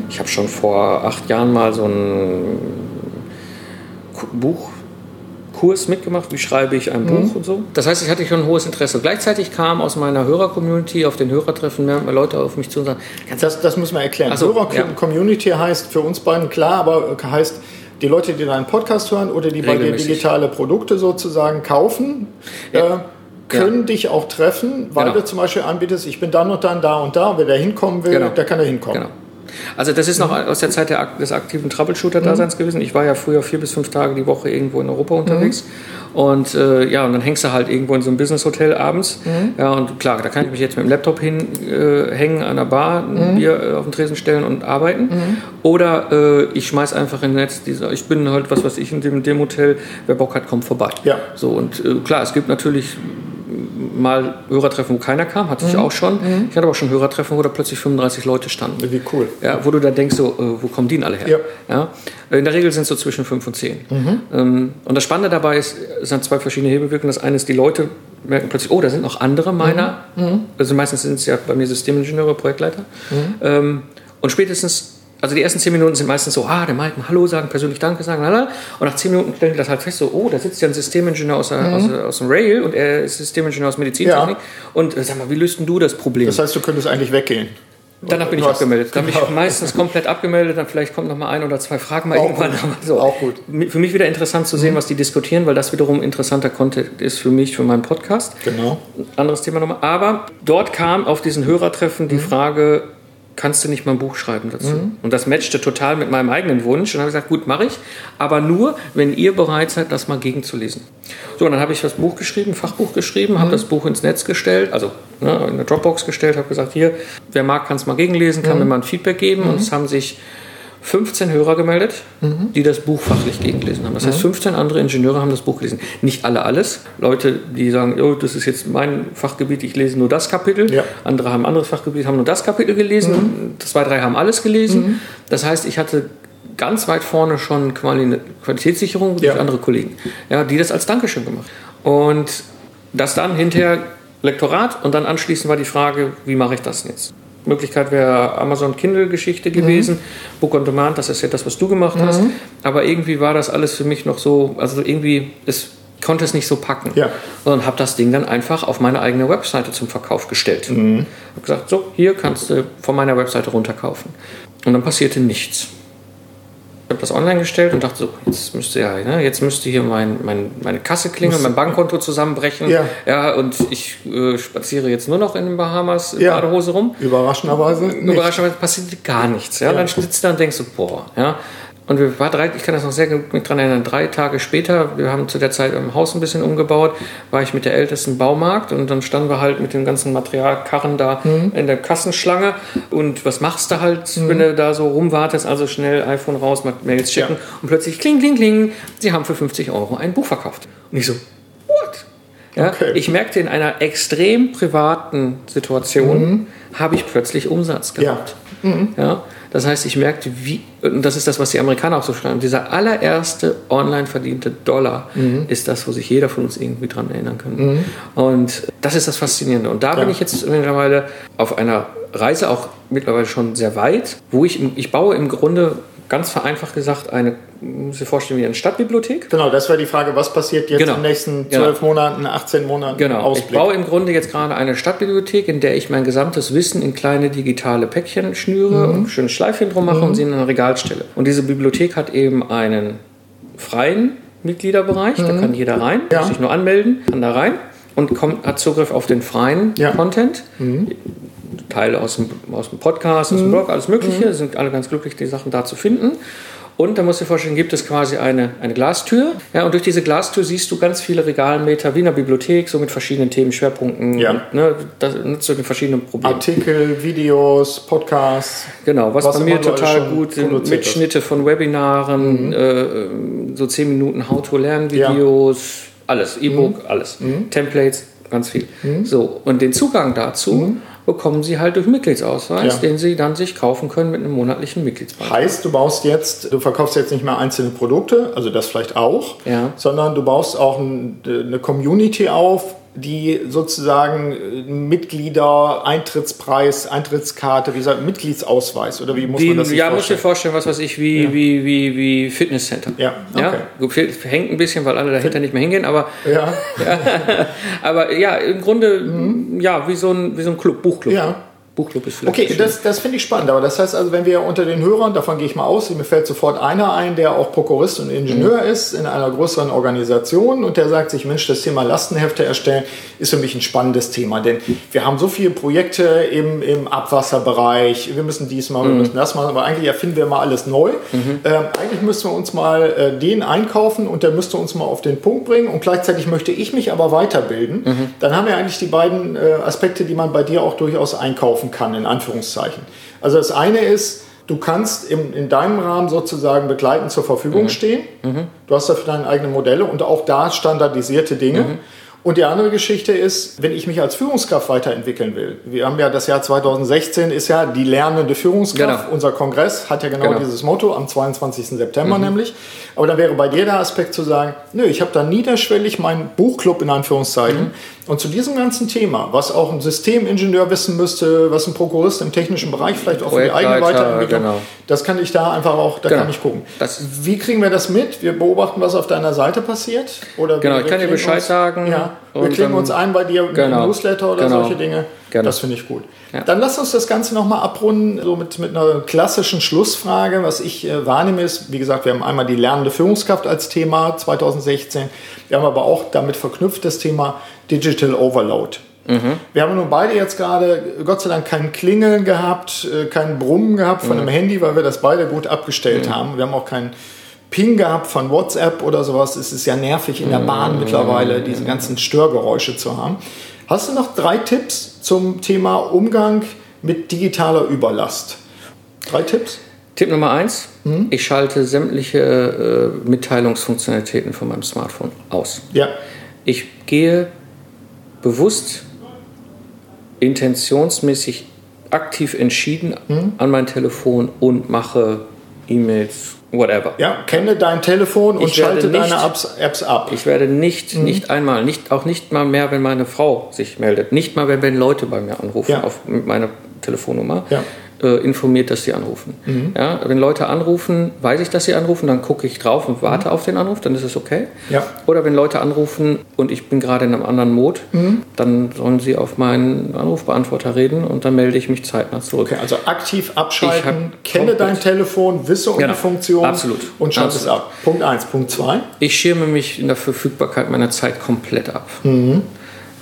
Ich habe schon vor acht Jahren mal so einen Ku- Buchkurs mitgemacht, wie schreibe ich ein Buch und so. Das heißt, ich hatte schon ein hohes Interesse. Gleichzeitig kam aus meiner Hörer-Community auf den Hörertreffen mehr Leute auf mich zu und sagen, Das, das müssen wir erklären. Ach so, ja. Hörer-Community heißt für uns beiden klar, aber heißt die Leute, die deinen Podcast hören oder die bei dir digitale Produkte sozusagen kaufen, Ja. äh, können dich auch treffen, weil Genau. du zum Beispiel anbietest, ich bin dann und dann da und da, wer da hinkommen will, Genau. der kann da hinkommen. Genau. Also das ist noch aus der Zeit der, des aktiven Troubleshooter-Daseins gewesen. Ich war ja früher vier bis fünf Tage die Woche irgendwo in Europa unterwegs. Und äh, ja, und dann hängst du halt irgendwo in so einem Business-Hotel abends. Ja, und klar, da kann ich mich jetzt mit dem Laptop hinhängen, äh, hängen an der Bar, ein Bier äh, auf den Tresen stellen und arbeiten. Oder äh, ich schmeiß einfach ins Netz, diese, ich bin halt, was weiß ich, in dem, dem Hotel, wer Bock hat, kommt vorbei. Ja. So, und äh, klar, es gibt natürlich mal Hörertreffen, wo keiner kam, hatte ich auch schon. Ich hatte aber auch schon Hörertreffen, wo da plötzlich 35 Leute standen. Wie cool. Ja, wo du dann denkst, so, äh, wo kommen die denn alle her? Ja. In der Regel sind es so zwischen 5 und 10. Ähm, und das Spannende dabei ist, es sind zwei verschiedene Hebelwirkungen. Das eine ist, die Leute merken plötzlich, oh, da sind noch andere meiner. Also meistens sind es ja bei mir Systemingenieure, Projektleiter. Ähm, und spätestens, also die ersten 10 Minuten sind meistens so, ah, der Mike, mal Hallo sagen, persönlich Danke sagen, lala. Und nach 10 Minuten stellen die das halt fest, so, oh, da sitzt ja ein Systemingenieur aus, der, aus, aus dem Rail und er ist Systemingenieur aus Medizintechnik. Ja. Und äh, sag mal, wie löst denn du das Problem? Das heißt, du könntest eigentlich weggehen. Danach bin ich hast- abgemeldet. Dann bin Genau. ich meistens komplett abgemeldet, dann vielleicht kommt noch mal ein oder zwei Fragen mal Auch irgendwann. gut. <laughs> So. Auch gut. Für mich wieder interessant zu sehen, was die diskutieren, weil das wiederum interessanter Content ist für mich, für meinen Podcast. Genau. Anderes Thema nochmal. Aber dort kam auf diesen Hörertreffen Mhm. die Frage, kannst du nicht mal ein Buch schreiben dazu? Und das matchte total mit meinem eigenen Wunsch. Und habe ich gesagt, gut, mache ich. Aber nur, wenn ihr bereit seid, das mal gegenzulesen. So, und dann habe ich das Buch geschrieben, ein Fachbuch geschrieben, Mhm. habe das Buch ins Netz gestellt, also ne, in eine Dropbox gestellt, habe gesagt, hier, wer mag, kann es mal gegenlesen, Mhm. kann mir mal ein Feedback geben. Und es haben sich 15 Hörer gemeldet, Mhm. die das Buch fachlich gegengelesen haben. Das heißt, 15 andere Ingenieure haben das Buch gelesen. Nicht alle alles. Leute, die sagen, oh, das ist jetzt mein Fachgebiet, ich lese nur das Kapitel. Ja. Andere haben ein anderes Fachgebiet, haben nur das Kapitel gelesen. Zwei, drei haben alles gelesen. Das heißt, ich hatte ganz weit vorne schon Quali Qualitätssicherung durch Ja. andere Kollegen, ja, die das als Dankeschön gemacht haben. Und das dann hinterher Lektorat und dann anschließend war die Frage, wie mache ich das jetzt? Möglichkeit wäre Amazon Kindle-Geschichte gewesen, Book on Demand, das ist ja das, was du gemacht hast. Aber irgendwie war das alles für mich noch so, also irgendwie, es konnte es nicht so packen. Ja. Und habe das Ding dann einfach auf meine eigene Webseite zum Verkauf gestellt. Mhm. Habe gesagt, so, hier kannst du von meiner Webseite runterkaufen. Und dann passierte nichts. Ich habe das online gestellt und dachte so, jetzt müsste ja, ne, jetzt müsste hier mein, mein, meine Kasse klingeln, mein Bankkonto zusammenbrechen. Ja. ja und ich äh, spaziere jetzt nur noch in den Bahamas in Ja. Badehose rum. Überraschenderweise nicht. Überraschenderweise passiert gar nichts. Ja? Ja. Dann sitzt du da und denkst so, boah, ja. Und wir war drei, ich kann das noch sehr gut mit dran erinnern, drei Tage später, wir haben zu der Zeit im Haus ein bisschen umgebaut, war ich mit der ältesten Baumarkt und dann standen wir halt mit dem ganzen Materialkarren da in der Kassenschlange und was machst du halt, wenn du da so rumwartest, also schnell iPhone raus, Mails schicken Ja. und plötzlich kling, kling, kling, sie haben für 50 Euro ein Buch verkauft. Und ich so, what? Ja, Okay. Ich merkte, in einer extrem privaten Situation habe ich plötzlich Umsatz Mhm. Ja. gehabt. Ja. Das heißt, ich merkte, wie, und das ist das, was die Amerikaner auch so schreiben, dieser allererste online verdiente Dollar Mhm. ist das, wo sich jeder von uns irgendwie dran erinnern kann. Und das ist das Faszinierende. Und da bin Ja. ich jetzt mittlerweile auf einer Reise auch mittlerweile schon sehr weit, wo ich, ich baue im Grunde ganz vereinfacht gesagt, eine, muss ich vorstellen, wie eine Stadtbibliothek. Genau, das wäre die Frage, was passiert jetzt Genau. in den nächsten Genau. zwölf Monaten, 18 Monaten? Genau. Ich Ausblick. baue im Grunde jetzt gerade eine Stadtbibliothek, in der ich mein gesamtes Wissen in kleine digitale Päckchen schnüre und schöne Schleifchen drum mache und sie in ein Regal stelle. Und diese Bibliothek hat eben einen freien Mitgliederbereich, da kann jeder rein, Ja. muss sich nur anmelden, kann da rein und kommt, hat Zugriff auf den freien Ja. Content. Teile aus dem, aus dem Podcast, aus dem Blog, alles Mögliche. Sind alle ganz glücklich, die Sachen da zu finden. Und da musst du dir vorstellen, gibt es quasi eine, eine Glastür. Ja, und durch diese Glastür siehst du ganz viele Regalmeter wie in der Bibliothek, so mit verschiedenen Themenschwerpunkten. Ja. Und, ne, das zu den verschiedenen Problemen. Artikel, Videos, Podcasts. Genau, was, Was bei mir du total gut sind. Mitschnitte von Webinaren, äh, so 10 Minuten How-to-Lernen-Videos, alles, E-Book, alles. Templates, ganz viel. So, und den Zugang dazu bekommen Sie halt durch Mitgliedsausweis, Ja. den Sie dann sich kaufen können mit einem monatlichen Mitgliedsbeitrag. Heißt, du baust jetzt, du verkaufst jetzt nicht mehr einzelne Produkte, also das vielleicht auch, Ja. sondern du baust auch ein, eine Community auf, die sozusagen äh, Mitglieder, Eintrittspreis, Eintrittskarte, wie gesagt, Mitgliedsausweis oder wie muss Wie, man das sich ja, musst du dir vorstellen? vorstellen, was weiß ich, wie, wie, wie, wie Fitnesscenter. Ja, Ja, okay. gut, viel- hängt ein bisschen, weil alle dahinter nicht mehr hingehen, aber, Ja, <laughs> aber ja, im Grunde, ja, wie so ein, wie so ein Club, Buchclub. Ja. Buchclub ist vielleicht Okay, das, das finde ich spannend. Aber das heißt also, wenn wir unter den Hörern, davon gehe ich mal aus, mir fällt sofort einer ein, der auch Prokurist und Ingenieur Mhm. ist in einer größeren Organisation und der sagt sich, Mensch, das Thema Lastenhefte erstellen ist für mich ein spannendes Thema. Denn wir haben so viele Projekte im, im Abwasserbereich, wir müssen dies machen, wir Mhm. müssen das machen, aber eigentlich erfinden wir mal alles neu. Ähm, eigentlich müssten wir uns mal äh, den einkaufen und der müsste uns mal auf den Punkt bringen und gleichzeitig möchte ich mich aber weiterbilden. Mhm. Dann haben wir eigentlich die beiden äh, Aspekte, die man bei dir auch durchaus einkaufen kann, in Anführungszeichen. Also das eine ist, du kannst im, in deinem Rahmen sozusagen begleitend zur Verfügung stehen. Du hast dafür deine eigenen Modelle und auch da standardisierte Dinge. Und die andere Geschichte ist, wenn ich mich als Führungskraft weiterentwickeln will. Wir haben ja das Jahr 2016 ist ja die lernende Führungskraft. Genau. Unser Kongress hat ja genau, Genau. dieses Motto am 22. September nämlich. Aber da wäre bei dir der Aspekt zu sagen, nö, ich habe da niederschwellig meinen Buchclub in Anführungszeichen. Und zu diesem ganzen Thema, was auch ein Systemingenieur wissen müsste, was ein Prokurist im technischen Bereich vielleicht auch für die eigene Weiterentwicklung, genau. das kann ich da einfach auch, da Genau. kann ich gucken. Das- Wie kriegen wir das mit? Wir beobachten, was auf deiner Seite passiert? Oder Genau, ich kann dir Bescheid uns, sagen Ja, wir und klicken dann- uns ein bei dir im Genau. Newsletter oder Genau. solche Dinge. Genau. Das finde ich gut. Ja. Dann lass uns das Ganze nochmal abrunden, so mit, mit einer klassischen Schlussfrage. Was ich äh, wahrnehme ist, wie gesagt, wir haben einmal die lernende Führungskraft als Thema 2016. Wir haben aber auch damit verknüpft das Thema Digital Overload. Wir haben nun beide jetzt gerade, Gott sei Dank, kein Klingeln gehabt, äh, kein Brummen gehabt von einem Handy, weil wir das beide gut abgestellt haben. Wir haben auch keinen Ping gehabt von WhatsApp oder sowas. Es ist ja nervig in der Bahn mittlerweile, diese ganzen Störgeräusche zu haben. Hast du noch drei Tipps zum Thema Umgang mit digitaler Überlast? Drei Tipps? Tipp Nummer eins: Ich schalte sämtliche äh, Mitteilungsfunktionalitäten von meinem Smartphone aus. Ja. Ich gehe bewusst, intentionsmäßig, aktiv entschieden an mein Telefon und mache E-Mails, whatever. Ja, kenne dein Telefon und schalte nicht- deine Apps, Apps ab. Ich werde nicht, nicht einmal, nicht, auch nicht mal mehr, wenn meine Frau sich meldet, nicht mal, wenn, wenn Leute bei mir anrufen Ja. auf mit meiner Telefonnummer, Ja. Äh, informiert, dass sie anrufen. Ja, wenn Leute anrufen, weiß ich, dass sie anrufen, dann gucke ich drauf und warte auf den Anruf, dann ist es okay. Ja. Oder wenn Leute anrufen und ich bin gerade in einem anderen Mod, dann sollen sie auf meinen Anrufbeantworter reden und dann melde ich mich zeitnah zurück. Okay, also aktiv Ich abschalten, kenne komplett- dein Telefon, wisse um Genau. die Funktion Absolut. und schalte es ab. Punkt 1. Punkt 2. Ich schirme mich in der Verfügbarkeit meiner Zeit komplett ab. Mhm.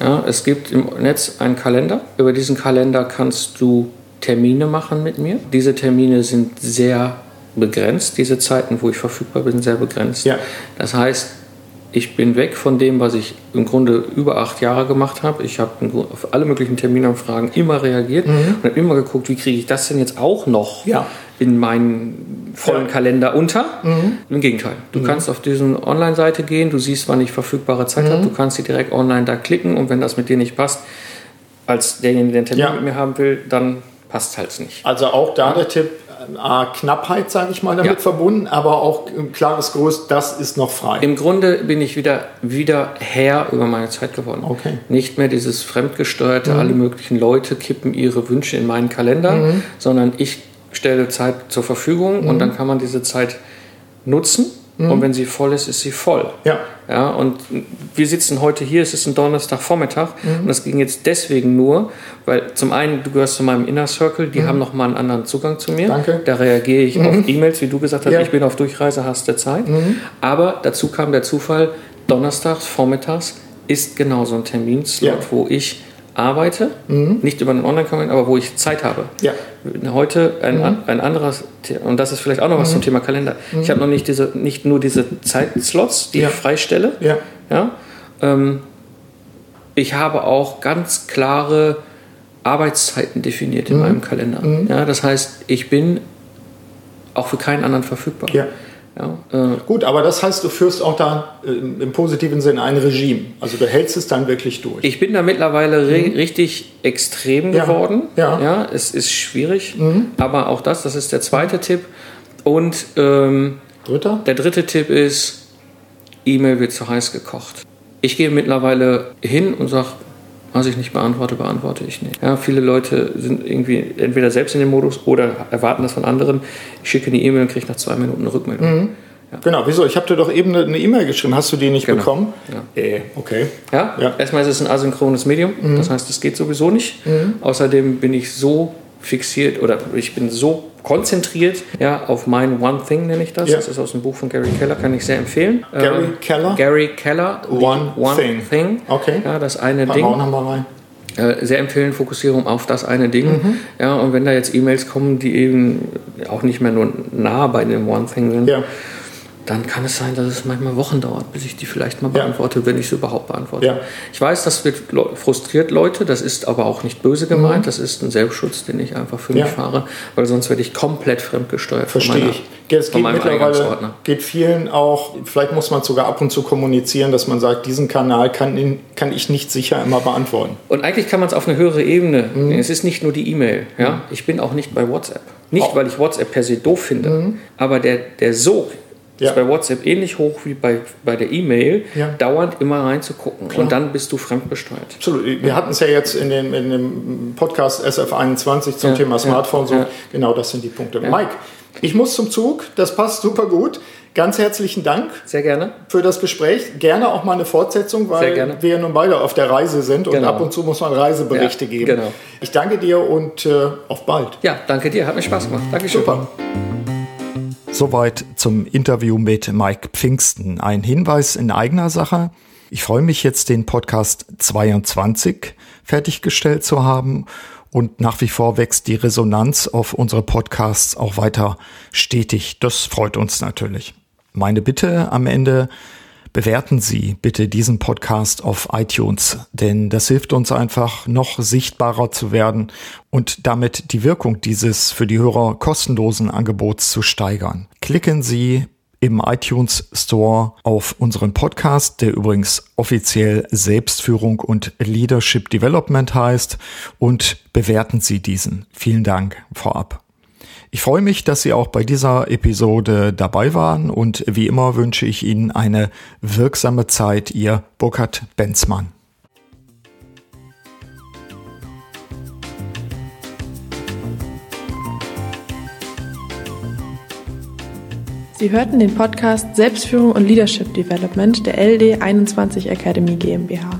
Ja, es gibt im Netz einen Kalender. Über diesen Kalender kannst du Termine machen mit mir. Diese Termine sind sehr begrenzt. Diese Zeiten, wo ich verfügbar bin, sind sehr begrenzt. Ja. Das heißt, ich bin weg von dem, was ich im Grunde über acht Jahre gemacht habe. Ich habe auf alle möglichen Terminanfragen immer reagiert und habe immer geguckt, wie kriege ich das denn jetzt auch noch Mhm. Ja. in meinen vollen Ja. Kalender unter. Mhm. Im Gegenteil. Du kannst auf diese Online-Seite gehen, du siehst, wann ich verfügbare Zeit Mhm. habe, du kannst sie direkt online da klicken und wenn das mit dir nicht passt, als derjenige, der einen Termin Ja. mit mir haben will, dann passt halt nicht. Also auch da der Tipp, äh, A, Knappheit, sage ich mal, damit Ja. verbunden, aber auch ein klares Gerüst, das ist noch frei. Im Grunde bin ich wieder, wieder Herr über meine Zeit geworden. Okay. Mhm. Nicht mehr dieses fremdgesteuerte, alle möglichen Leute kippen ihre Wünsche in meinen Kalender, sondern ich stelle Zeit zur Verfügung und dann kann man diese Zeit nutzen. Und wenn sie voll ist, ist sie voll. Ja. Ja, und wir sitzen heute hier, es ist ein Donnerstagvormittag und das ging jetzt deswegen nur, weil zum einen, du gehörst zu meinem Inner Circle, die haben nochmal einen anderen Zugang zu mir. Danke. Da reagiere ich auf E-Mails, wie du gesagt hast, Ja. ich bin auf Durchreise, hast du Zeit. Aber dazu kam der Zufall, donnerstags, vormittags ist genau so ein Terminslot, Ja. wo ich arbeite, nicht über einen Online-Comment, aber wo ich Zeit habe. Ja. Heute ein, ein anderes, und das ist vielleicht auch noch was zum Thema Kalender. Ich habe noch nicht, diese, nicht nur diese Zeitslots, die Ja. ich freistelle, Ja. ja? Ähm, ich habe auch ganz klare Arbeitszeiten definiert Mhm. in meinem Kalender. Ja, das heißt, ich bin auch für keinen anderen verfügbar. Ja. Ja, äh, Gut, aber das heißt, du führst auch da äh, im positiven Sinne ein Regime. Also du hältst es dann wirklich durch. ich bin da mittlerweile re richtig extrem Mhm. Ja. geworden. Ja. Mhm. ja, es ist schwierig, aber auch das, das ist der zweite Tipp. Und ähm, Dritter? Der dritte Tipp ist, E-Mail wird zu heiß gekocht. Ich gehe mittlerweile hin und sage, was ich nicht beantworte, beantworte ich nicht. Ja, viele Leute sind irgendwie entweder selbst in dem Modus oder erwarten das von anderen. Ich schicke eine E-Mail und kriege nach zwei Minuten eine Rückmeldung. Genau, wieso? Ich habe dir doch eben eine E-Mail geschrieben. Hast du die nicht Genau. bekommen? Ja. Äh, okay. Ja? Ja. Erstmal ist es ein asynchrones Medium, das heißt, es geht sowieso nicht. Außerdem bin ich so fixiert oder ich bin so konzentriert ja, auf mein One Thing, nenne ich das. Ja. Das ist aus dem Buch von Gary Keller, kann ich sehr empfehlen. Gary Ähm, Keller? Gary Keller, The One Thing. Thing. Okay. Ja, das eine wir auch Ding. nochmal rein. Äh, sehr empfehlen, Fokussierung auf das eine Ding. Mhm. Ja, und wenn da jetzt E-Mails kommen, die eben auch nicht mehr nur nah bei dem One Thing sind, Ja. Dann kann es sein, dass es manchmal Wochen dauert, bis ich die vielleicht mal Ja. beantworte, wenn ich sie überhaupt beantworte. Ja. Ich weiß, das wird frustriert Leute, das ist aber auch nicht böse gemeint, das ist ein Selbstschutz, den ich einfach für Mhm. Ja. mich fahre, weil sonst werde ich komplett fremdgesteuert von, Verstehe meiner, ich. Es von geht meinem mittlerweile geht vielen auch, vielleicht muss man sogar ab und zu kommunizieren, dass man sagt, diesen Kanal kann, kann ich nicht sicher immer beantworten. Und eigentlich kann man es auf eine höhere Ebene. Es ist nicht nur die E-Mail. Ja? Ich bin auch nicht bei WhatsApp. Nicht, weil ich WhatsApp per se doof finde, aber der, der Sog Ja. ist bei WhatsApp ähnlich hoch wie bei, bei der E-Mail, Ja. dauernd immer reinzugucken. Und dann bist du fremdbesteuert. Absolut. Wir hatten es ja jetzt in dem, in dem Podcast SF21 zum Ja, Thema ja, Smartphone. So, ja. Genau, das sind die Punkte. Mike, ich muss zum Zug. Das passt super gut. Ganz herzlichen Dank Sehr gerne. für das Gespräch. Gerne auch mal eine Fortsetzung, weil wir ja nun beide auf der Reise sind und Genau. ab und zu muss man Reiseberichte Ja, geben. genau. Ich danke dir und äh, auf bald. Ja, danke dir. Hat mir Spaß gemacht. Dankeschön. Super. Soweit zum Interview mit Mike Pfingsten. Ein Hinweis in eigener Sache. Ich freue mich jetzt, den Podcast 22 fertiggestellt zu haben und nach wie vor wächst die Resonanz auf unsere Podcasts auch weiter stetig. Das freut uns natürlich. Meine Bitte am Ende, bewerten Sie bitte diesen Podcast auf iTunes, denn das hilft uns einfach noch sichtbarer zu werden und damit die Wirkung dieses für die Hörer kostenlosen Angebots zu steigern. Klicken Sie im iTunes Store auf unseren Podcast, der übrigens offiziell Selbstführung und Leadership Development heißt, und bewerten Sie diesen. Vielen Dank vorab. Ich freue mich, dass Sie auch bei dieser Episode dabei waren und wie immer wünsche ich Ihnen eine wirksame Zeit, Ihr Burkhard Benzmann. Sie hörten den Podcast Selbstführung und Leadership Development der LD 21 Academy GmbH.